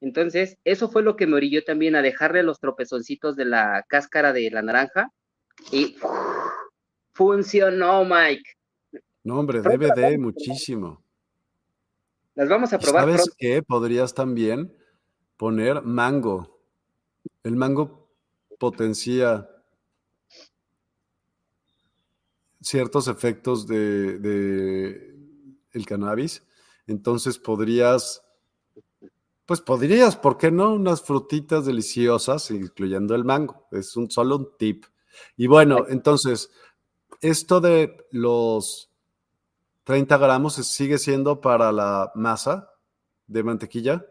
Entonces, eso fue lo que me orilló también a dejarle los tropezoncitos de la cáscara de la naranja y funcionó, Mike. No, hombre, debe de muchísimo. Las vamos a probar. ¿Sabes qué? Podrías también poner mango. El mango potencia ciertos efectos de, el cannabis. Entonces podrías, pues podrías, ¿por qué no? Unas frutitas deliciosas, incluyendo el mango. Es un solo un tip. Y bueno, entonces, esto de los 30 gramos sigue siendo para la masa de mantequilla.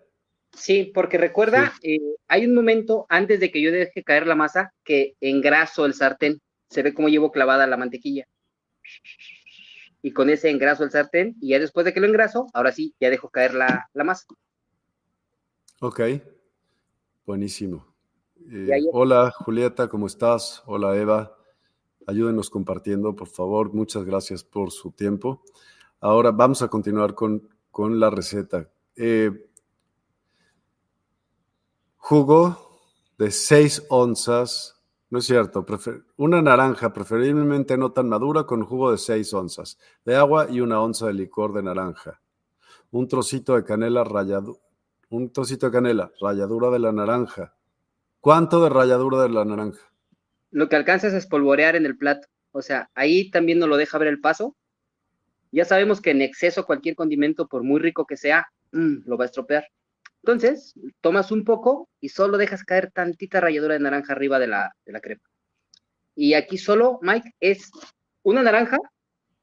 Sí, porque recuerda, eh, hay un momento antes de que yo deje caer la masa que engraso el sartén. Se ve como llevo clavada la mantequilla. Y con ese engraso el sartén, y ya después de que lo engraso, ahora sí, ya dejo caer la, masa. Ok, buenísimo. Eh, hola Julieta, ¿cómo estás? Hola Eva. Ayúdenos compartiendo, por favor. Muchas gracias por su tiempo. Ahora vamos a continuar con, la receta. Eh, jugo de 6 onzas, no es cierto, una naranja preferiblemente no tan madura con jugo de 6 onzas de agua y una onza de licor de naranja. Un trocito de canela rallado, un trocito de canela, ralladura de la naranja. ¿Cuánto de ralladura de la naranja? lo que alcanzas es espolvorear en el plato. O sea, ahí también nos lo deja ver el paso. Ya sabemos que en exceso cualquier condimento, por muy rico que sea, mm, lo va a estropear. Entonces, tomas un poco y solo dejas caer tantita ralladura de naranja arriba de la, de la crema. Y aquí solo, Mike, es una naranja.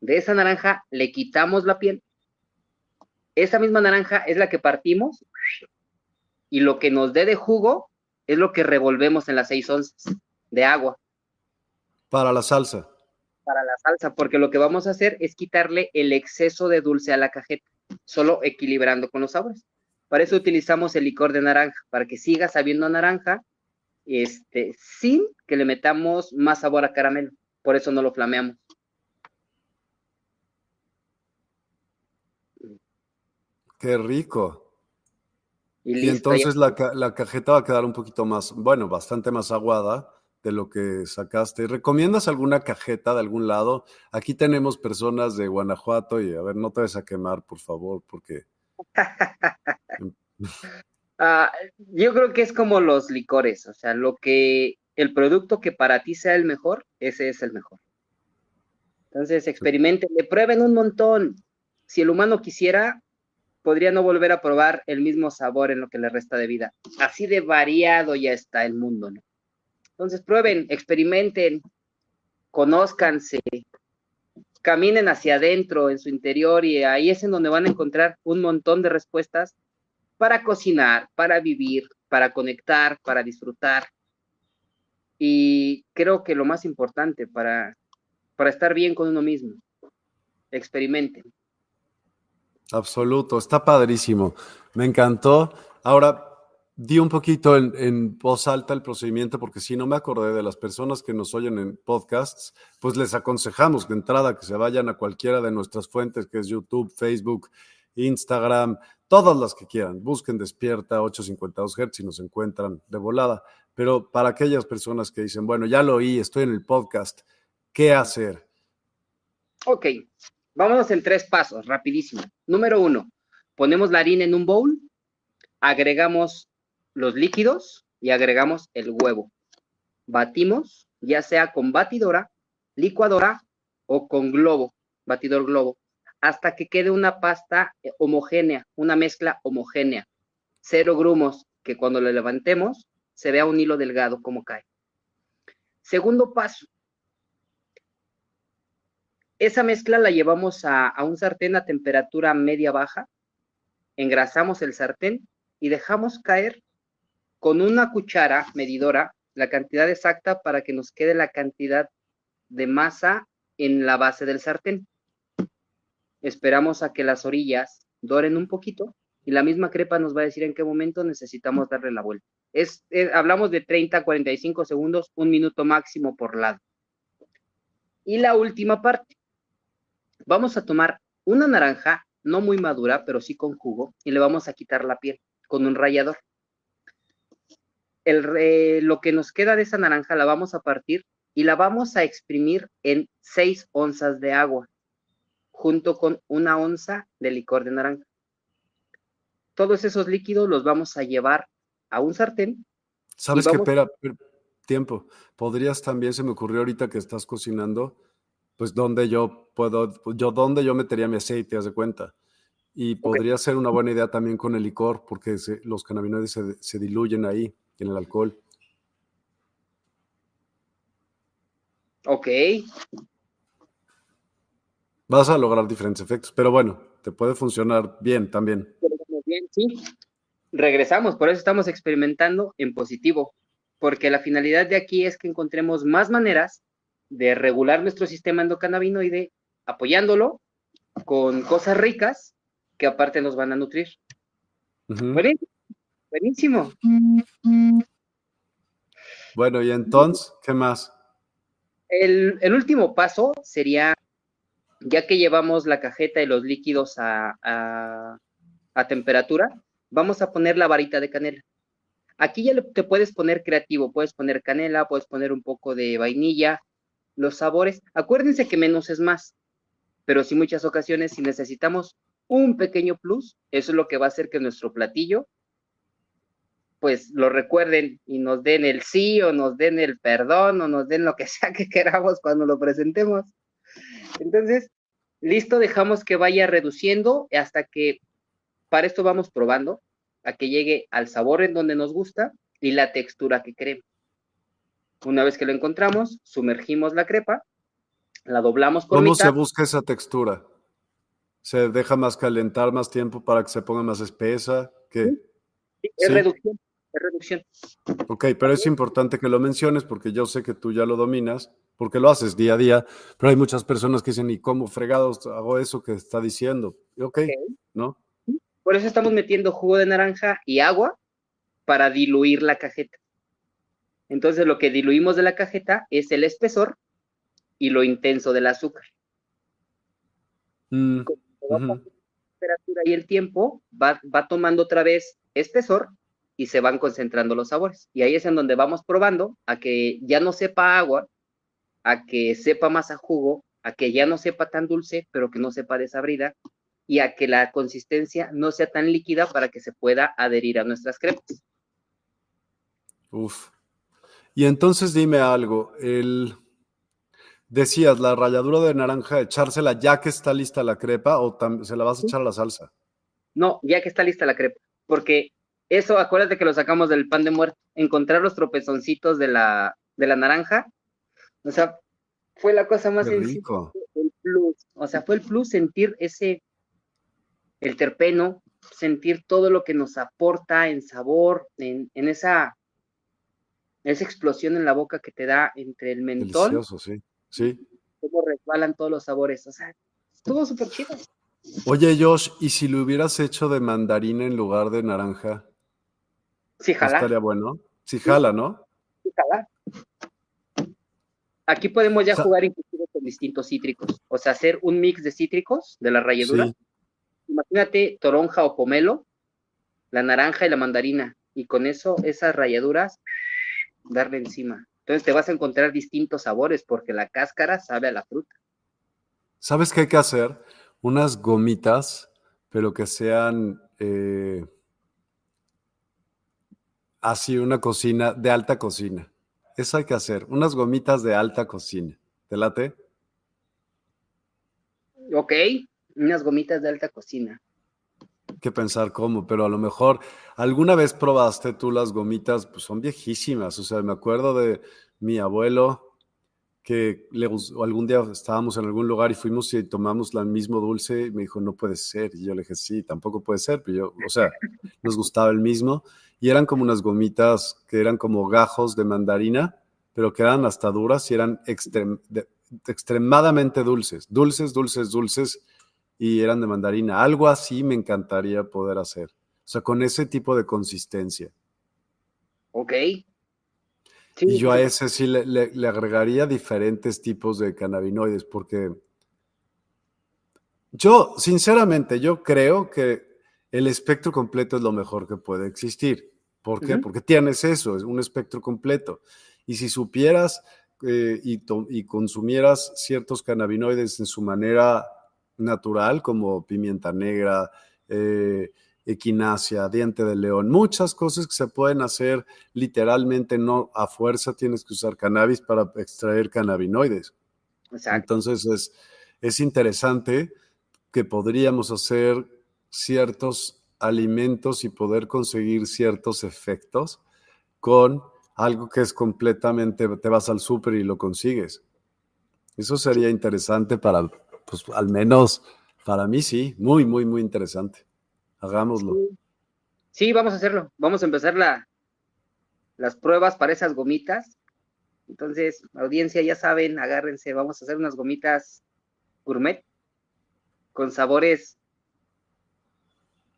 De esa naranja le quitamos la piel. Esa misma naranja es la que partimos y lo que nos dé de jugo es lo que revolvemos en las seis onzas de agua. Para la salsa. Para la salsa, porque lo que vamos a hacer es quitarle el exceso de dulce a la cajeta, solo equilibrando con los sabores. Para eso utilizamos el licor de naranja, para que siga sabiendo naranja, este, sin que le metamos más sabor a caramelo. Por eso no lo flameamos. Qué rico. Y, entonces la, la, cajeta va a quedar un poquito más, bueno, bastante más aguada de lo que sacaste. ¿Recomiendas alguna cajeta de algún lado? Aquí tenemos personas de Guanajuato y a ver, no te vayas a quemar, por favor, porque... [LAUGHS] Ah, yo creo que es como los licores, o sea, lo que el producto que para ti sea el mejor, ese es el mejor. Entonces, experimenten, le prueben un montón. Si el humano quisiera, podría no volver a probar el mismo sabor en lo que le resta de vida. Así de variado ya está el mundo, ¿no? Entonces prueben, experimenten, conózcanse, caminen hacia adentro, en su interior, y ahí es en donde van a encontrar un montón de respuestas para cocinar, para vivir, para conectar, para disfrutar. Y creo que lo más importante para, para estar bien con uno mismo, experimenten. Absoluto, está padrísimo. Me encantó. Ahora, di un poquito en, voz alta el procedimiento porque si no me acordé de las personas que nos oyen en podcasts, pues les aconsejamos de entrada que se vayan a cualquiera de nuestras fuentes, que es YouTube, Facebook, Instagram, todas las que quieran. Busquen Despierta 852 Hz y nos encuentran de volada. Pero para aquellas personas que dicen, bueno, ya lo oí, estoy en el podcast, ¿qué hacer? Ok, vámonos en tres pasos, rapidísimo. Número uno, ponemos la harina en un bowl, agregamos los líquidos y agregamos el huevo. Batimos, ya sea con batidora, licuadora o con globo, batidor globo, hasta que quede una pasta eh, homogénea, una mezcla homogénea. Cero grumos, que cuando le levantemos se vea un hilo delgado como cae. Segundo paso. Esa mezcla la llevamos a, a un sartén a temperatura media-baja, engrasamos el sartén y dejamos caer con una cuchara medidora la cantidad exacta para que nos quede la cantidad de masa en la base del sartén. Esperamos a que las orillas doren un poquito y la misma crepa nos va a decir en qué momento necesitamos darle la vuelta. Es, hablamos de 30 a 45 segundos, un minuto máximo por lado. Y la última parte. Vamos a tomar una naranja, no muy madura, pero sí con jugo, y le vamos a quitar la piel con un rallador. El, lo que nos queda de esa naranja la vamos a partir y la vamos a exprimir en 6 onzas de agua, junto con una onza de licor de naranja. Todos esos líquidos los vamos a llevar a un sartén. ¿Sabes qué? Espera, tiempo. Podrías también, se me ocurrió ahorita que estás cocinando, pues dónde yo puedo, yo dónde yo metería mi aceite, haz de cuenta. Y podría ser una buena idea también con el licor, porque los cannabinoides se, se, diluyen ahí, en el alcohol. Ok. Vas a lograr diferentes efectos, pero bueno, te puede funcionar bien también. Bien, sí. Regresamos, por eso estamos experimentando en positivo, porque la finalidad de aquí es que encontremos más maneras de regular nuestro sistema endocannabinoide apoyándolo con cosas ricas que aparte nos van a nutrir. Buenísimo. Bueno, y entonces, ¿qué más? El, último paso sería, ya que llevamos la cajeta y los líquidos a, a temperatura, vamos a poner la varita de canela. Aquí ya te puedes poner creativo, puedes poner canela, puedes poner un poco de vainilla, los sabores. Acuérdense que menos es más, pero sí muchas ocasiones si necesitamos un pequeño plus, eso es lo que va a hacer que nuestro platillo, pues lo recuerden y nos den el sí o nos den el perdón o nos den lo que [LAUGHS] sea que queramos cuando lo presentemos. Entonces, listo, dejamos que vaya reduciendo hasta que para esto vamos probando a que llegue al sabor en donde nos gusta y la textura que queremos. Una vez que lo encontramos, sumergimos la crepa, la doblamos por ¿Cómo se busca esa textura? ¿Se deja más calentar más tiempo para que se ponga más espesa? ¿Qué? es reducción, reducción. Ok, pero es importante que lo menciones porque yo sé que tú ya lo dominas, porque lo haces día a día, pero hay muchas personas que dicen, ¿y cómo fregados hago eso que está diciendo? Ok, okay. ¿no? Por eso estamos metiendo jugo de naranja y agua para diluir la cajeta. Entonces lo que diluimos de la cajeta es el espesor y lo intenso del azúcar. Mm, la temperatura y el tiempo va, va tomando otra vez espesor y se van concentrando los sabores. Y ahí es en donde vamos probando a que ya no sepa agua, a que sepa más a jugo, a que ya no sepa tan dulce, pero que no sepa desabrida, y a que la consistencia no sea tan líquida para que se pueda adherir a nuestras crepas. Uf. Y entonces dime algo, el decías la ralladura de naranja, echársela ya que está lista la crepa o se la vas a echar a la salsa. No, ya que está lista la crepa, porque eso, acuérdate que lo sacamos del pan de muerte, encontrar los tropezoncitos de la, de la naranja, o sea, fue la cosa más sencilla. El plus, o sea, fue el plus sentir ese, el terpeno, sentir todo lo que nos aporta en sabor, en, esa, esa explosión en la boca que te da entre el mentol. Delicioso, sí, sí. Cómo resbalan todos los sabores, o sea, estuvo súper chido. Oye, Josh, ¿y si lo hubieras hecho de mandarina en lugar de naranja? Sí, jala. Estaría bueno. Sí, jala, ¿no? Sí, jala. Aquí podemos ya jugar inclusive con distintos cítricos, o sea, hacer un mix de cítricos de la ralladura imagínate toronja o pomelo, la naranja y la mandarina, y con eso, esas rayaduras, darle encima. Entonces te vas a encontrar distintos sabores porque la cáscara sabe a la fruta. ¿Sabes qué hay que hacer? Unas gomitas, pero que sean eh, así una cocina de alta cocina. Eso hay que hacer, unas gomitas de alta cocina. ¿Te late? Ok, unas gomitas de alta cocina. que pensar cómo, pero a lo mejor alguna vez probaste tú las gomitas, pues son viejísimas. O sea, me acuerdo de mi abuelo que le, algún día estábamos en algún lugar y fuimos y tomamos el mismo dulce y me dijo, no puede ser. Y yo le dije, sí, tampoco puede ser. Pero yo, o sea, [LAUGHS] nos gustaba el mismo. Y eran como unas gomitas que eran como gajos de mandarina, pero que eran hasta duras y eran extremadamente dulces. Dulces, dulces, dulces. Y eran de mandarina. Algo así me encantaría poder hacer. O sea, con ese tipo de consistencia. Ok, y yo a ese sí le, agregaría diferentes tipos de cannabinoides, porque yo, sinceramente, yo creo que el espectro completo es lo mejor que puede existir. ¿Por qué? Porque tienes eso, es un espectro completo. Y si supieras eh, y, y, consumieras ciertos cannabinoides en su manera natural, como pimienta negra, eh, equinacia, diente de león, muchas cosas que se pueden hacer literalmente, no a fuerza tienes que usar cannabis para extraer cannabinoides. Entonces es, es interesante que podríamos hacer ciertos alimentos y poder conseguir ciertos efectos con algo que es completamente, te vas al súper y lo consigues. Eso sería interesante para, pues al menos para mí sí, muy, muy, muy interesante. Hagámoslo. Sí, vamos a hacerlo. Vamos a empezar la, las pruebas para esas gomitas. Entonces, audiencia, ya saben, agárrense, vamos a hacer unas gomitas gourmet con sabores,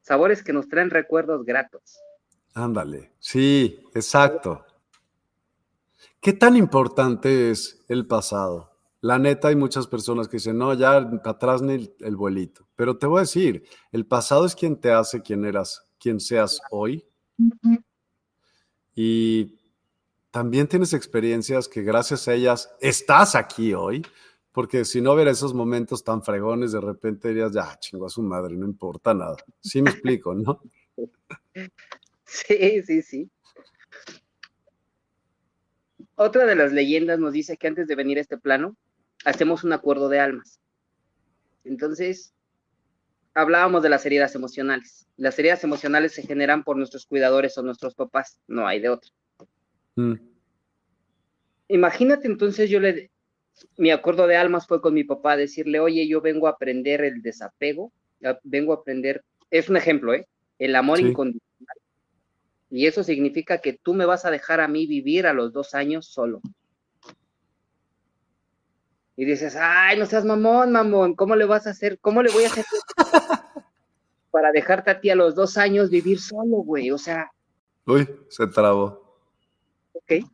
sabores que nos traen recuerdos gratos. Ándale, sí, exacto. ¿Qué tan importante es el pasado? La neta, hay muchas personas que dicen, no, ya para atrás ni el, vuelito. Pero te voy a decir, el pasado es quien te hace quien eras, quien seas hoy. Y también tienes experiencias que gracias a ellas estás aquí hoy. Porque si no hubiera esos momentos tan fregones, de repente dirías, ya, chingo a su madre, no importa nada. Sí me explico, ¿no? Sí, sí, sí. Otra de las leyendas nos dice que antes de venir a este plano, hacemos un acuerdo de almas. Entonces, hablábamos de las heridas emocionales. Las heridas emocionales se generan por nuestros cuidadores o nuestros papás, no hay de otra. Mm. Imagínate entonces yo le, mi acuerdo de almas fue con mi papá, decirle, oye, yo vengo a aprender el desapego, vengo a aprender, es un ejemplo, ¿eh? El amor incondicional. Y eso significa que tú me vas a dejar a mí vivir a los dos años solo y dices, ay, no seas mamón, mamón, ¿cómo le vas a hacer? ¿Cómo le voy a hacer [LAUGHS] para dejarte a ti a los dos años vivir solo, güey? O sea. Uy, se trabó. Ok.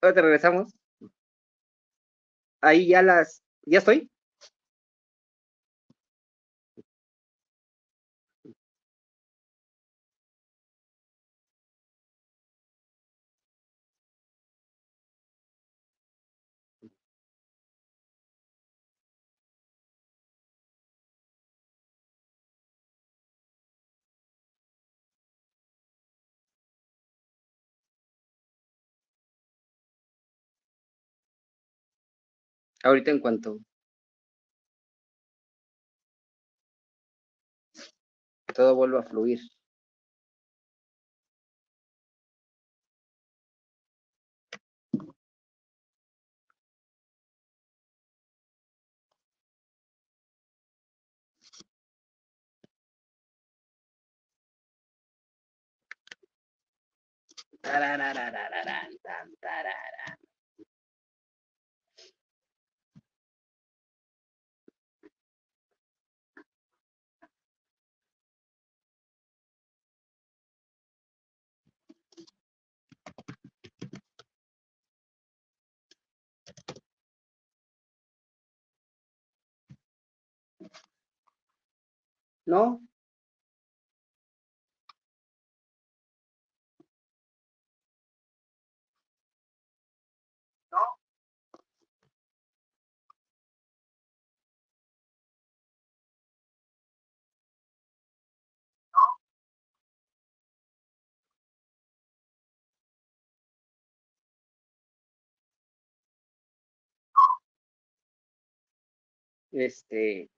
Ahora te regresamos. Ahí ya las. ¿Ya estoy? Ahorita en cuanto todo vuelva a fluir. ¿No? Este,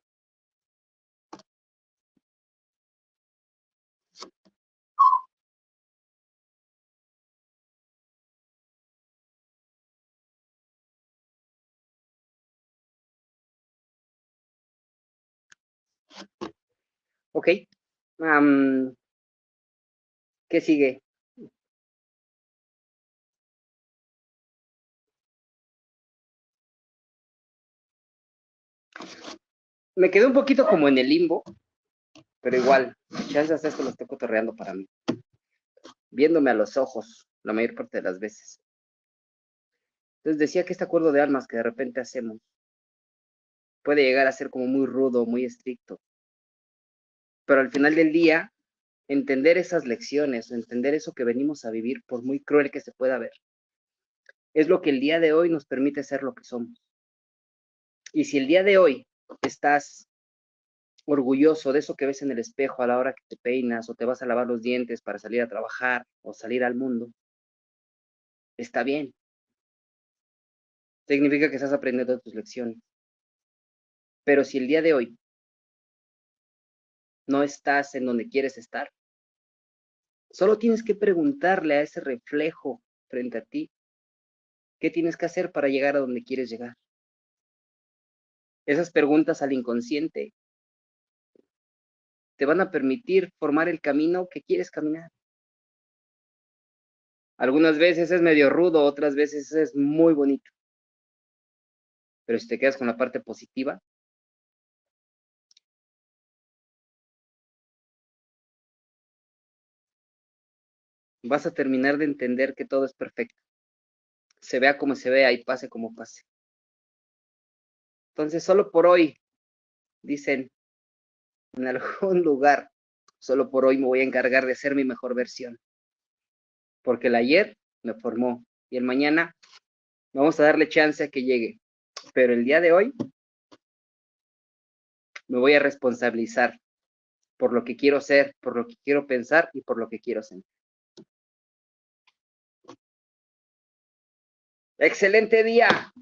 Ok. ¿Qué sigue? Me quedé un poquito como en el limbo, pero igual, chances esto lo estoy cotorreando para mí. Viéndome a los ojos la mayor parte de las veces. Entonces decía que este acuerdo de almas que de repente hacemos puede llegar a ser como muy rudo, muy estricto. Pero al final del día, entender esas lecciones, entender eso que venimos a vivir, por muy cruel que se pueda ver, es lo que el día de hoy nos permite ser lo que somos. Y si el día de hoy estás orgulloso de eso que ves en el espejo a la hora que te peinas o te vas a lavar los dientes para salir a trabajar o salir al mundo, está bien. Significa que estás aprendiendo tus lecciones. Pero si el día de hoy no estás en donde quieres estar, solo tienes que preguntarle a ese reflejo frente a ti, ¿qué tienes que hacer para llegar a donde quieres llegar? Esas preguntas al inconsciente te van a permitir formar el camino que quieres caminar. Algunas veces es medio rudo, otras veces es muy bonito. Pero si te quedas con la parte positiva, vas a terminar de entender que todo es perfecto. Se vea como se vea y pase como pase. Entonces, solo por hoy, dicen en algún [LAUGHS] lugar, solo por hoy me voy a encargar de ser mi mejor versión. Porque el ayer me formó y el mañana vamos a darle chance a que llegue. Pero el día de hoy me voy a responsabilizar por lo que quiero ser, por lo que quiero pensar y por lo que quiero sentir. Excelente día.